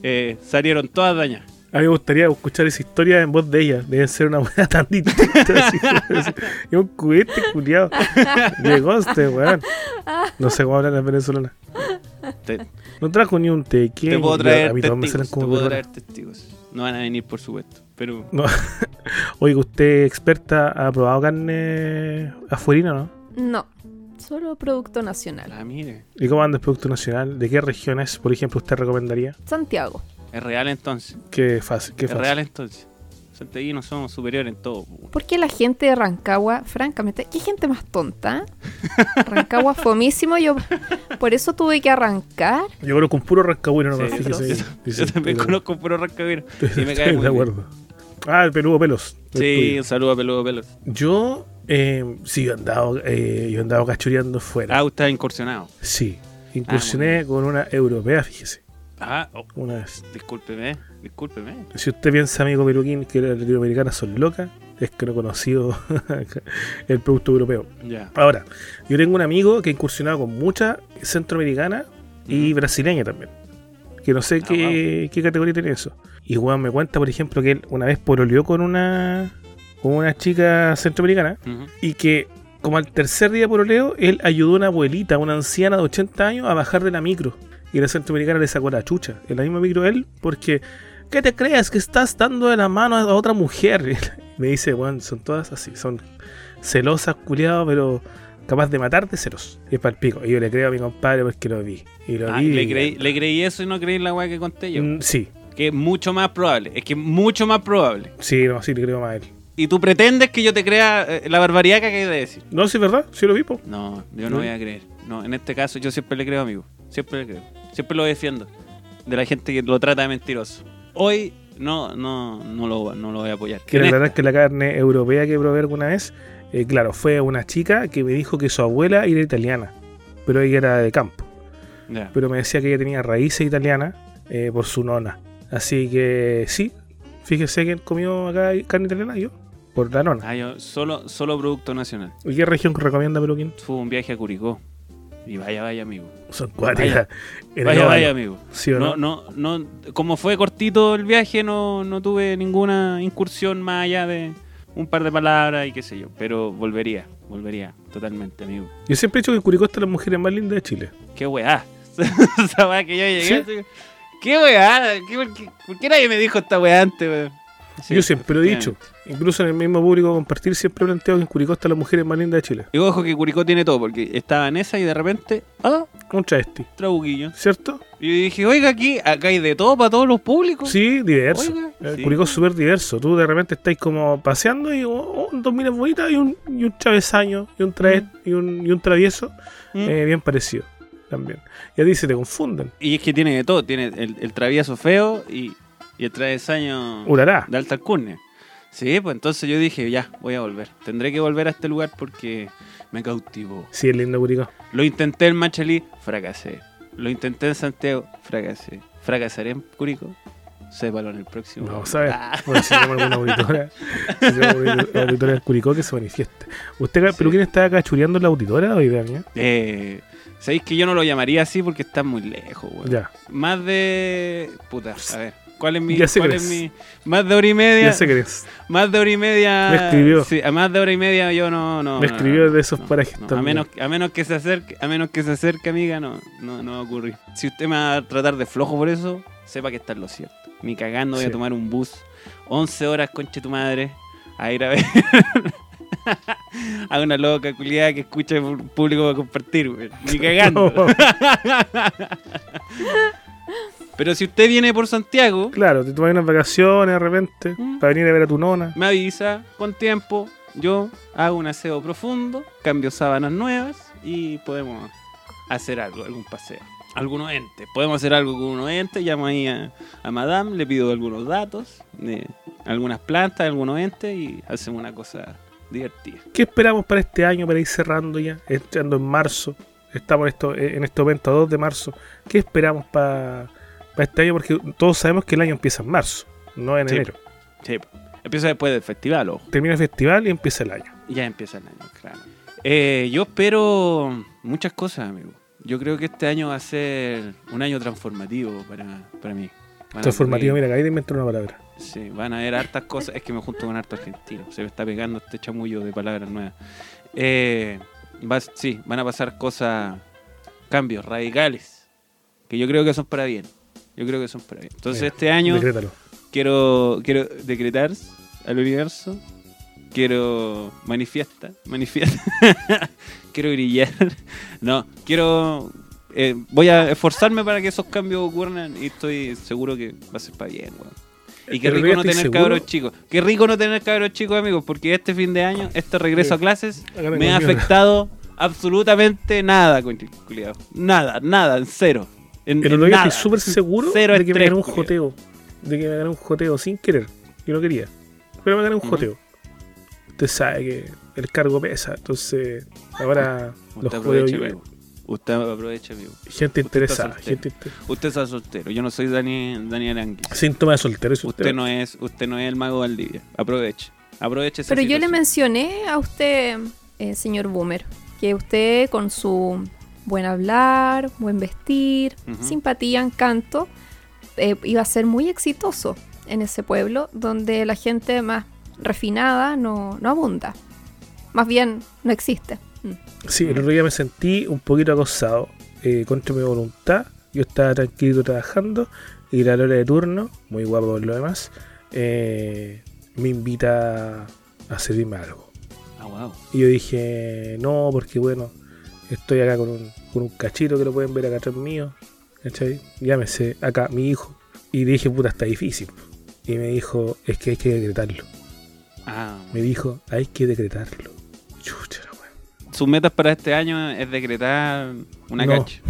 eh, salieron todas dañadas. A mí me gustaría escuchar esa historia en voz de ella. Debe ser una buena tan distinta. Es un cubete culiado. Llegó este, weón. No sé cómo hablan las venezolanas. No trajo ni un tequén. te puedo traer a mí todos me testigos. salen Te puedo traer testigos. No van a venir, por supuesto. Pero No. Oiga, ¿usted experta ha probado carne afuerina, no? No, solo producto nacional. ah, mire, ¿Y cómo anda el Producto Nacional? ¿De qué regiones, por ejemplo, usted recomendaría? Santiago. es real entonces. Qué fácil, qué es fácil. real entonces. Santiaguinos somos superiores en todo. po. ¿Por qué la gente de Rancagua, francamente, qué gente más tonta? Rancagua fomísimo, yo por eso tuve que arrancar. Yo que un puro rascabueno nomás, Sí, fíjese. yo, Sí, yo sí, también conozco puro rascabino. estoy- Y me cae muy de bien. acuerdo. Ah, el peludo pelos. el Sí, tuyo. un saludo a Peludo Pelos. Yo, eh, sí, yo he andado, eh, yo he andado cachureando fuera. Ah, usted ha incursionado. Sí, incursioné con una europea, fíjese, Ah, oh, una vez. discúlpeme, discúlpeme. Si usted piensa, amigo peruquín, que las latinoamericanas son locas, es que no he conocido el producto europeo. Ya. Ahora, yo tengo un amigo que ha incursionado con mucha centroamericana y brasileña también. Que no sé Ah, qué, qué categoría tiene eso. Y Juan me cuenta, por ejemplo, que él una vez pololeó con una, con una chica centroamericana y que como al tercer día de pololeo, él ayudó a una abuelita, una anciana de 80 años, a bajar de la micro. Y la centroamericana le sacó la chucha. En la misma micro él, porque ¿qué te crees que estás dando de la mano a otra mujer? me dice, bueno, son todas así, son celosas, culiadas, pero capaz de matar de celos. Y es para el pico. Y yo le creo a mi compadre porque lo vi. Y lo Ah, vi. le, creí, le creí eso y no creí la weá que conté yo. Mm, sí, Que es mucho más probable. Es que es mucho más probable. sí, no, sí le creo más a él. Y tú pretendes que yo te crea eh, la barbaridad que acabas de decir. No, sí es verdad, sí lo vi, po. No, yo no ¿No? voy a creer. No, en este caso yo siempre le creo, amigo. Siempre creo. Siempre lo defiendo. De la gente que lo trata de mentiroso. Hoy no, no, no, lo, no lo voy a apoyar. Quiero aclarar que la carne europea que probé alguna vez, eh, claro, fue una chica que me dijo que su abuela era italiana, pero ella era de campo. Pero me decía que ella tenía raíces italianas eh, por su nona. Así que sí, fíjese que comió acá carne italiana yo, por la nona. Ah, yo solo, solo producto nacional. ¿Y qué región recomienda Peluquín? Fue un viaje a Curicó. Y vaya, vaya, amigo. Son cuáticas. Vaya, vaya, amigo. ¿Sí o no? No, no, no, como fue cortito el viaje, no, no tuve ninguna incursión más allá de un par de palabras y qué sé yo. Pero volvería, volvería, totalmente, amigo. Yo siempre he dicho que Curicó están las mujeres más lindas de Chile. Qué weá. Esa weá que yo llegué. ¿Sí? así, Qué weá. ¿Qué, por, qué, por qué nadie me dijo esta weá antes, weón? Sí, Yo siempre lo he dicho. Incluso en el mismo público compartir siempre he planteado que en Curicó están las mujeres más lindas de Chile. Y ojo que Curicó tiene todo, porque estaba en esa y de repente, ah, Un travesti. trabuquillo. ¿Cierto? Y yo dije, oiga, aquí, acá hay de todo para todos los públicos. Sí, diverso. Oiga, Eh, sí. Curicó es súper diverso. Tú de repente estáis como paseando y oh, oh, dos minas bonitas y un, y un travesaño y un, trae, y un, y un travieso Mm. eh, bien parecido también. Y a ti se te confunden. Y es que tiene de todo, tiene el, el travieso feo y, y el travesaño Urará. de alta alcurnia. Sí, pues entonces yo dije, ya, voy a volver. Tendré que volver a este lugar porque me cautivó. Sí, es lindo Curicó. Lo intenté en Machalí, fracasé. Lo intenté en Santiago, fracasé. Fracasaré en Curicó. Sépalo en el próximo. A ver. Ah. Bueno, si tenemos alguna auditora, si tenemos alguna auditora del Curicó que se manifieste. ¿Usted, Sí. pero quién está acá chureando en la auditora hoy, Dania? Eh, Sabéis que yo no lo llamaría así porque está muy lejos, weón. Ya, Más de. Puta, a ver. ¿Cuál es mi. Ya sé cuál que es mi. Más de hora y media. ya sé que. Más de hora y media. Me escribió. Sí, a más de hora y media yo no. no Me escribió no, de esos no, parajes no. a, menos, a menos que se acerque, a menos que se acerque, amiga, no, no, no va a ocurrir. Si usted me va a tratar de flojo por eso, sepa que está en lo cierto. Ni cagando voy Sí. a tomar un bus 11 horas, conche tu madre, a ir a ver a una loca culiada que escucha el público para compartir, güey. Ni cagando. Pero si usted viene por Santiago, Claro, te tomas unas vacaciones de repente Mm. para venir a ver a tu nona. me avisa con tiempo, yo hago un aseo profundo, cambio sábanas nuevas y podemos hacer algo, algún paseo. Algunos entes. Podemos hacer algo con unos entes, llamo ahí a, a Madame, le pido algunos datos de algunas plantas, algunos entes y hacemos una cosa divertida. ¿Qué esperamos para este año, para ir cerrando ya, entrando en marzo? Estamos en, esto, en este momento a 2 de marzo. ¿Qué esperamos para este año? Porque todos sabemos que el año empieza en marzo, no en Sí. enero. Sí, empieza después del festival, ojo. Termina el festival y empieza el año. Ya empieza el año, claro. Eh, yo espero muchas cosas, amigo. Yo creo que este año va a ser un año transformativo para, para mí. Van Transformativo, mira, acá ahí te invento una palabra. Sí, van a haber hartas cosas. Es que me junto con harto argentino. Se me está pegando este chamullo de palabras nuevas. Eh, va- sí, van a pasar cosas, cambios radicales. Que yo creo que son para bien. Yo creo que son para bien. Entonces Mira, este año Decrétalo. quiero, quiero decretar al universo. Quiero manifiesta, manifiesta. quiero brillar. No, quiero. eh, voy a esforzarme para que esos cambios ocurran y estoy seguro que va a ser para bien, weón. Y qué rico no tener seguro. cabros chicos. Qué rico no tener cabros chicos, amigos, porque este fin de año, este regreso a clases, me ha afectado absolutamente nada. Nada, nada, en cero. En, El en nada. estoy súper seguro Cero de que me gané un joteo. De que me gané un joteo sin querer. Yo no quería. Pero me gané un joteo. Usted sabe que el cargo pesa. Entonces, ahora los Usted joteo aproveche, yo. Usted aproveche, amigo. Gente Usted interesada. soltero. Gente inter- Usted está soltero. Yo no soy Dani, Daniel Anguis. Síntoma de soltero. es Usted no es, usted no es el mago Valdivia. Aproveche. Aproveche esa Pero yo le mencioné a usted, eh, señor Boomer, que usted con su buen hablar, buen vestir, simpatía, encanto, eh, iba a ser muy exitoso en ese pueblo donde la gente más refinada no, no abunda. Más bien, no existe. Mm. Sí, el otro día me sentí un poquito acosado. eh, contra mi voluntad. Yo estaba tranquilo trabajando. Y la hora de turno, muy guapo por lo demás, eh, me invita a servirme algo. Ah, wow. Y yo dije, no, porque bueno, estoy acá con un, con un cachito que lo pueden ver acá atrás mío. ¿Cachai? Llámese acá mi hijo. Y le dije, puta, está difícil. Y me dijo, es que hay que decretarlo. Ah, Me dijo, hay que decretarlo. Chucha, la wea. sus metas para este año es decretar una No. cacha.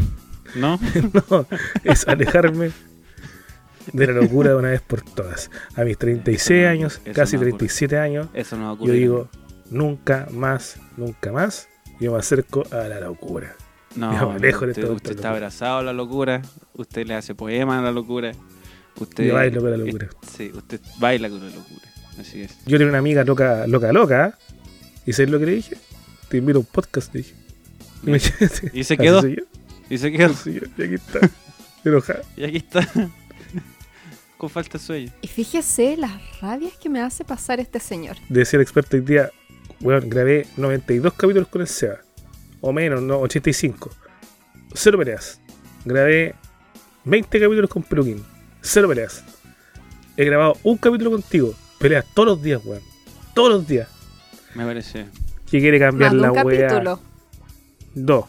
¿No? No, es alejarme de la locura de una vez por todas. A mis 36 no- años, casi no ocurre. 37 años, Eso no yo digo, nunca más, nunca más, yo me acerco a la locura. no, yo me alejo de usted, todo usted está locura. abrazado a la locura. Usted le hace poema a la locura. Usted Yo bailo con la locura. Sí, usted baila con la locura. Así es. Yo tenía una amiga loca, loca, loca, ¿eh? ¿y sabes lo que le dije? Te invito a un podcast, le dije. Y, me- Y se quedó. Y se quedó. y aquí está. Enojado. Y aquí está. Con falta de sueño. Y fíjese las rabias que me hace pasar este señor. Decía el experto hoy día, weón, grabé 92 capítulos con el SEA. O menos, no, 85. Cero peleas. Grabé 20 capítulos con Peluquín. Cero peleas. He grabado un capítulo contigo. Peleas todos los días, weón. Todos los días. Me parece. Que quiere cambiar Más la un weá. capítulo. Dos.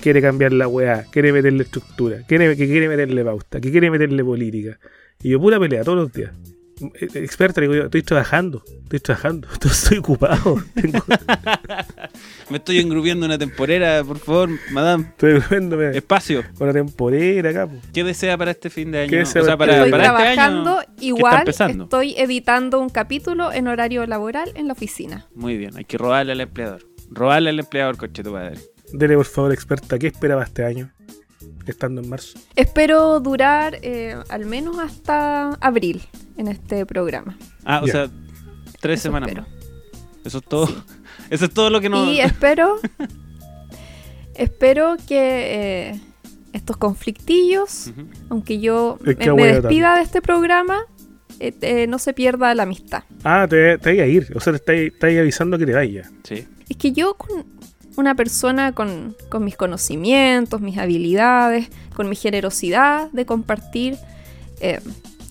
Quiere cambiar la weá. Quiere meterle estructura. Quiere, que quiere meterle pauta. Que quiere meterle política. Y yo pura pelea todos los días. Eh, Experta, le digo yo, estoy trabajando. Estoy trabajando. Estoy ocupado. Tengo- Me estoy engrupiendo una temporera, por favor, madame. estoy viéndome Espacio. la temporera acá. po. ¿Qué desea para este fin de año? ¿Qué O desea sea, para para, Estoy para este trabajando año. igual, estoy editando un capítulo en horario laboral en la oficina. Muy bien, hay que robarle al empleador. Robarle al empleador, coche tu padre. Dele, por favor, experta, ¿qué esperaba este año? Estando en marzo. Espero durar eh, al menos hasta abril en este programa. Ah, o sea, tres Eso semanas espero. más. Eso es todo. Eso es todo lo que nos. Y espero, espero que eh, estos conflictillos, aunque yo Es que me, despida de este programa, eh, eh, no se pierda la amistad. Ah, te, te voy a ir. O sea, te estáis avisando que te vayas. Sí. Es que yo con una persona con, con mis conocimientos, mis habilidades, con mi generosidad de compartir eh,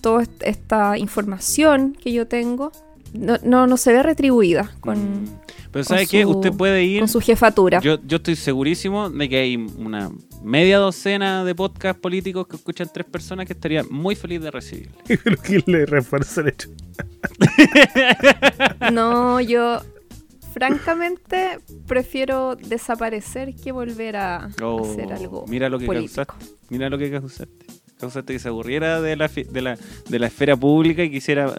toda est- esta información que yo tengo, no, no, no se ve retribuida con, Mm. Pero con ¿sabe qué? su- Usted puede ir. con su jefatura. Yo, yo estoy segurísimo de que hay una media docena de podcast políticos que escuchan tres personas que estaría muy feliz de recibirle. Pero que le refuerza el hecho. No, yo francamente prefiero desaparecer que volver a Oh, hacer algo mira lo que político. causaste. Mira lo que causaste. Causaste que se aburriera de la, de la, de la esfera pública y quisiera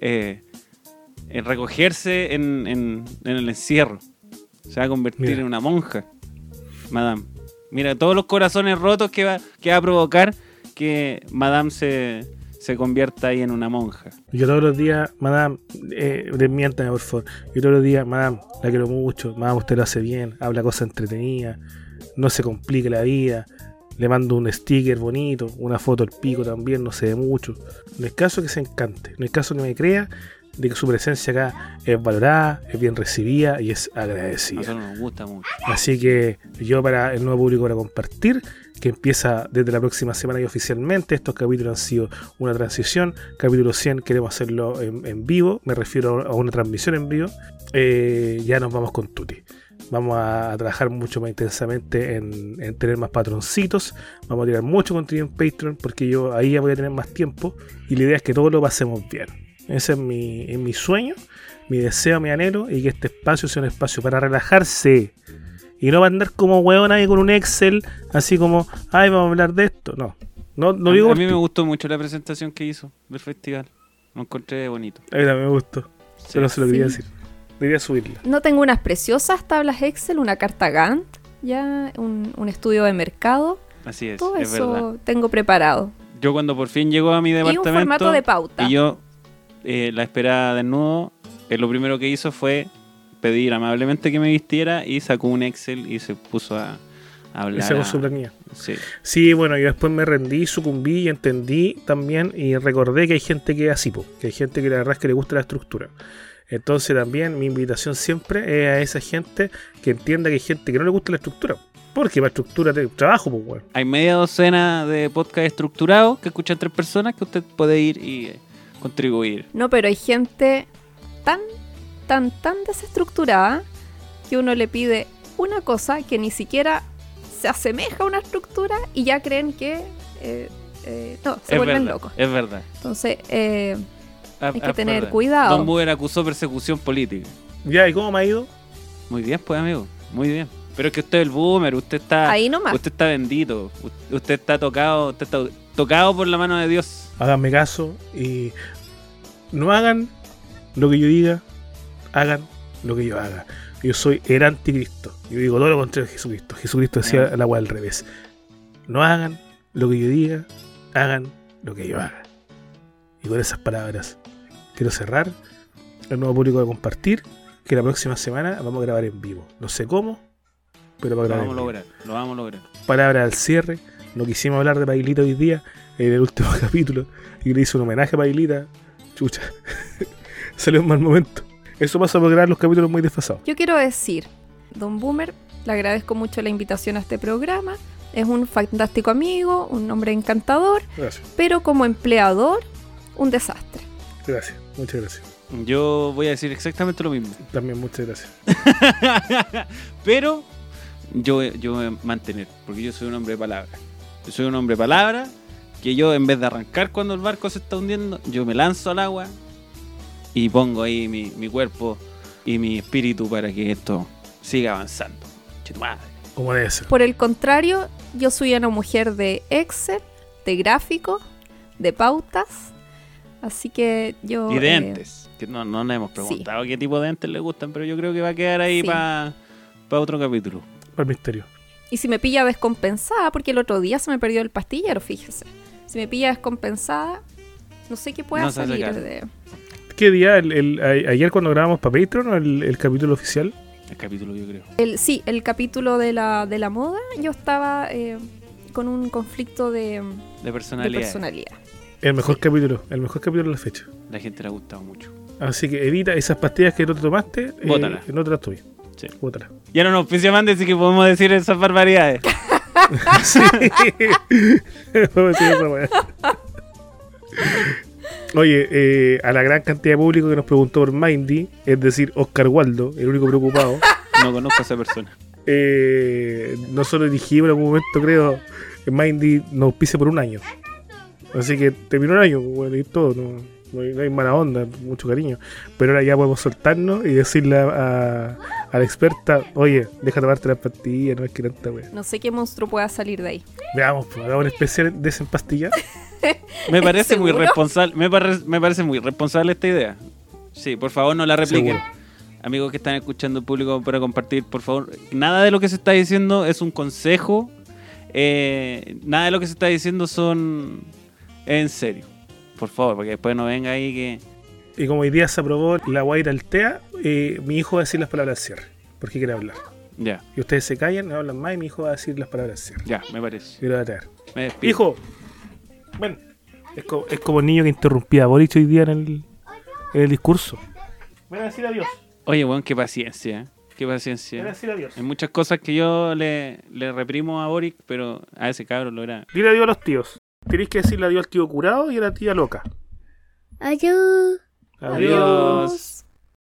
eh, recogerse en, en- en el encierro. Se va a convertir Mira. en una monja, madame. Mira, todos los corazones rotos que va, que va a provocar que madame se, se convierta ahí en una monja. Yo todos los días, madame, eh, desmiéntame por favor. Yo todos los días, madame, la quiero mucho. Madame, usted lo hace bien. Habla cosas entretenidas. No se complique la vida. Le mando un sticker bonito, una foto al pico también, no sé de mucho. No es caso que se encante, no es caso que me crea de que su presencia acá es valorada, es bien recibida y es agradecida. nosotros nos gusta mucho. Así que yo para el nuevo público para compartir, que empieza desde la próxima semana y oficialmente, estos capítulos han sido una transición, capítulo 100 queremos hacerlo en, en vivo, me refiero a una transmisión en vivo, Eh, ya nos vamos con Tuti. Vamos a trabajar mucho más intensamente en, en tener más patroncitos, vamos a tirar mucho contenido en Patreon porque yo ahí ya voy a tener más tiempo y la idea es que todo lo pasemos bien. Ese es mi, es mi sueño, mi deseo, mi anhelo y que este espacio sea un espacio para relajarse. Y no va a andar como hueón ahí con un Excel, así como, ay, vamos a hablar de esto. No, no, no digo a mí me gustó mucho la presentación que hizo del festival. Lo encontré bonito. A mí también me gustó, Sí. pero no se lo quería Sí. decir. Debería subirla. No tengo unas preciosas tablas Excel, una carta Gantt, ya un, un estudio de mercado. Así es, Todo es eso verdad. tengo preparado. Yo cuando por fin llegó a mi Y un departamento formato de pauta. y yo eh, la esperaba desnudo, eh, lo primero que hizo fue pedir amablemente que me vistiera y sacó un Excel y se puso a, a hablar. Con a- su planilla. Sí. Sí, bueno, yo después me rendí, sucumbí y entendí también y recordé que hay gente que es así, po, que hay gente que la verdad es que le gusta la estructura. Entonces también mi invitación siempre es a esa gente que entienda que hay gente que no le gusta la estructura. Porque la estructura de trabajo, pues, weón. Hay media docena de podcast estructurados que escuchan tres personas que usted puede ir y eh, contribuir. No, pero hay gente tan, tan, tan desestructurada que uno le pide una cosa que ni siquiera se asemeja a una estructura y ya creen que... eh, eh, no, se es vuelven verdad, locos. Es verdad. Entonces, Ah, Hay que ah, tener cuidado. Don Buber acusó persecución política. Ya, ¿y cómo me ha ido? Muy bien, pues, amigo. Muy bien. Pero es que usted es el boomer, usted está... ahí nomás. Usted está bendito. Usted está tocado, usted está tocado por la mano de Dios. Háganme caso y no hagan lo que yo diga, hagan lo que yo haga. Yo soy el anticristo. Yo digo todo lo contrario de Jesucristo. Jesucristo decía Ah. la agua al revés. No hagan lo que yo diga, hagan lo que yo haga. Y con esas palabras quiero cerrar el nuevo público de compartir que la próxima semana vamos a grabar en vivo. No sé cómo, pero para Lo grabar vamos a lograr, lo vamos a lograr. Palabra al cierre. No quisimos hablar de Pailita hoy día en el último capítulo y le hice un homenaje a Pailita. Chucha. Salió un mal momento. Eso pasa por grabar los capítulos muy desfasados. Yo quiero decir, Don Boomer, le agradezco mucho la invitación a este programa. Es un fantástico amigo, un hombre encantador, Gracias, pero como empleador, un desastre. Gracias, muchas gracias. Yo voy a decir exactamente lo mismo. También muchas gracias. Pero yo, yo voy a mantener, porque yo soy un hombre de palabra. Yo soy un hombre de palabra que yo en vez de arrancar cuando el barco se está hundiendo, yo me lanzo al agua y pongo ahí mi, mi cuerpo y mi espíritu para que esto siga avanzando. Ser. Por el contrario, yo soy una mujer de Excel, de gráficos, de pautas. Así que yo... Y de eh, entes, que no, no le hemos preguntado qué tipo de entes le gustan, pero yo creo que va a quedar ahí Sí. para otro capítulo. Para el misterio. Y si me pilla descompensada, porque el otro día se me perdió el pastillero, fíjese. Si me pilla descompensada, no sé qué pueda No salir de... ¿Qué día? El, ayer cuando grabamos para Patreon o el, el capítulo oficial? El capítulo, yo creo. El, sí, el capítulo de la, de la moda, yo estaba eh, con un conflicto de, De de personalidad. El mejor capítulo. El mejor capítulo de la fecha. La gente le ha gustado mucho. Así que evita esas pastillas que no te tomaste. eh, Bótalas. no te las tomes. Sí. Bótalas. Ya no nos oficia más decir que podemos decir esas barbaridades. Sí. Oye, eh, a la gran cantidad de público que nos preguntó por Mindy, es decir, Oscar Waldo, el único preocupado, No conozco a esa persona. eh, nosotros dijimos en algún momento, creo, que Mindy nos pise por un año. Así que terminó el año, bueno, y todo, no, no hay, no hay mala onda, mucho cariño. Pero ahora ya podemos soltarnos y decirle a, la experta, oye, deja tomarte las pastillas, no es que tanta wea. No sé qué monstruo pueda salir de ahí. Veamos, pues, hagamos un especial de desempastillar. Me parece muy responsable. Me, pare- me parece muy responsable esta idea. Sí, por favor, no la repliquen. Seguro. Amigos que están escuchando el público para compartir, por favor. Nada de lo que se está diciendo es un consejo. eh, nada de lo que se está diciendo son. En serio. Por favor, porque después no venga ahí que. Y como hoy día se aprobó la Guaira Altea, eh, mi hijo va a decir las palabras al cierre, porque quiere hablar. Ya, Y ustedes se callan, no hablan más y mi hijo va a decir las palabras al cierre. ya, me parece. Y lo va a traer. Me despido. Hijo, ven. Es como, es como el niño que interrumpía a Boric hoy día en el, en el discurso. Ven a decir adiós. Oye, weón, qué paciencia. ¿eh? Qué Ven a paciencia. decir adiós. Hay muchas cosas que yo le, le reprimo a Boric, pero a ese cabrón lo era. Dile adiós a los tíos. Tenéis que decirle adiós al tío curado y a la tía loca. Adiós. Adiós. Adiós.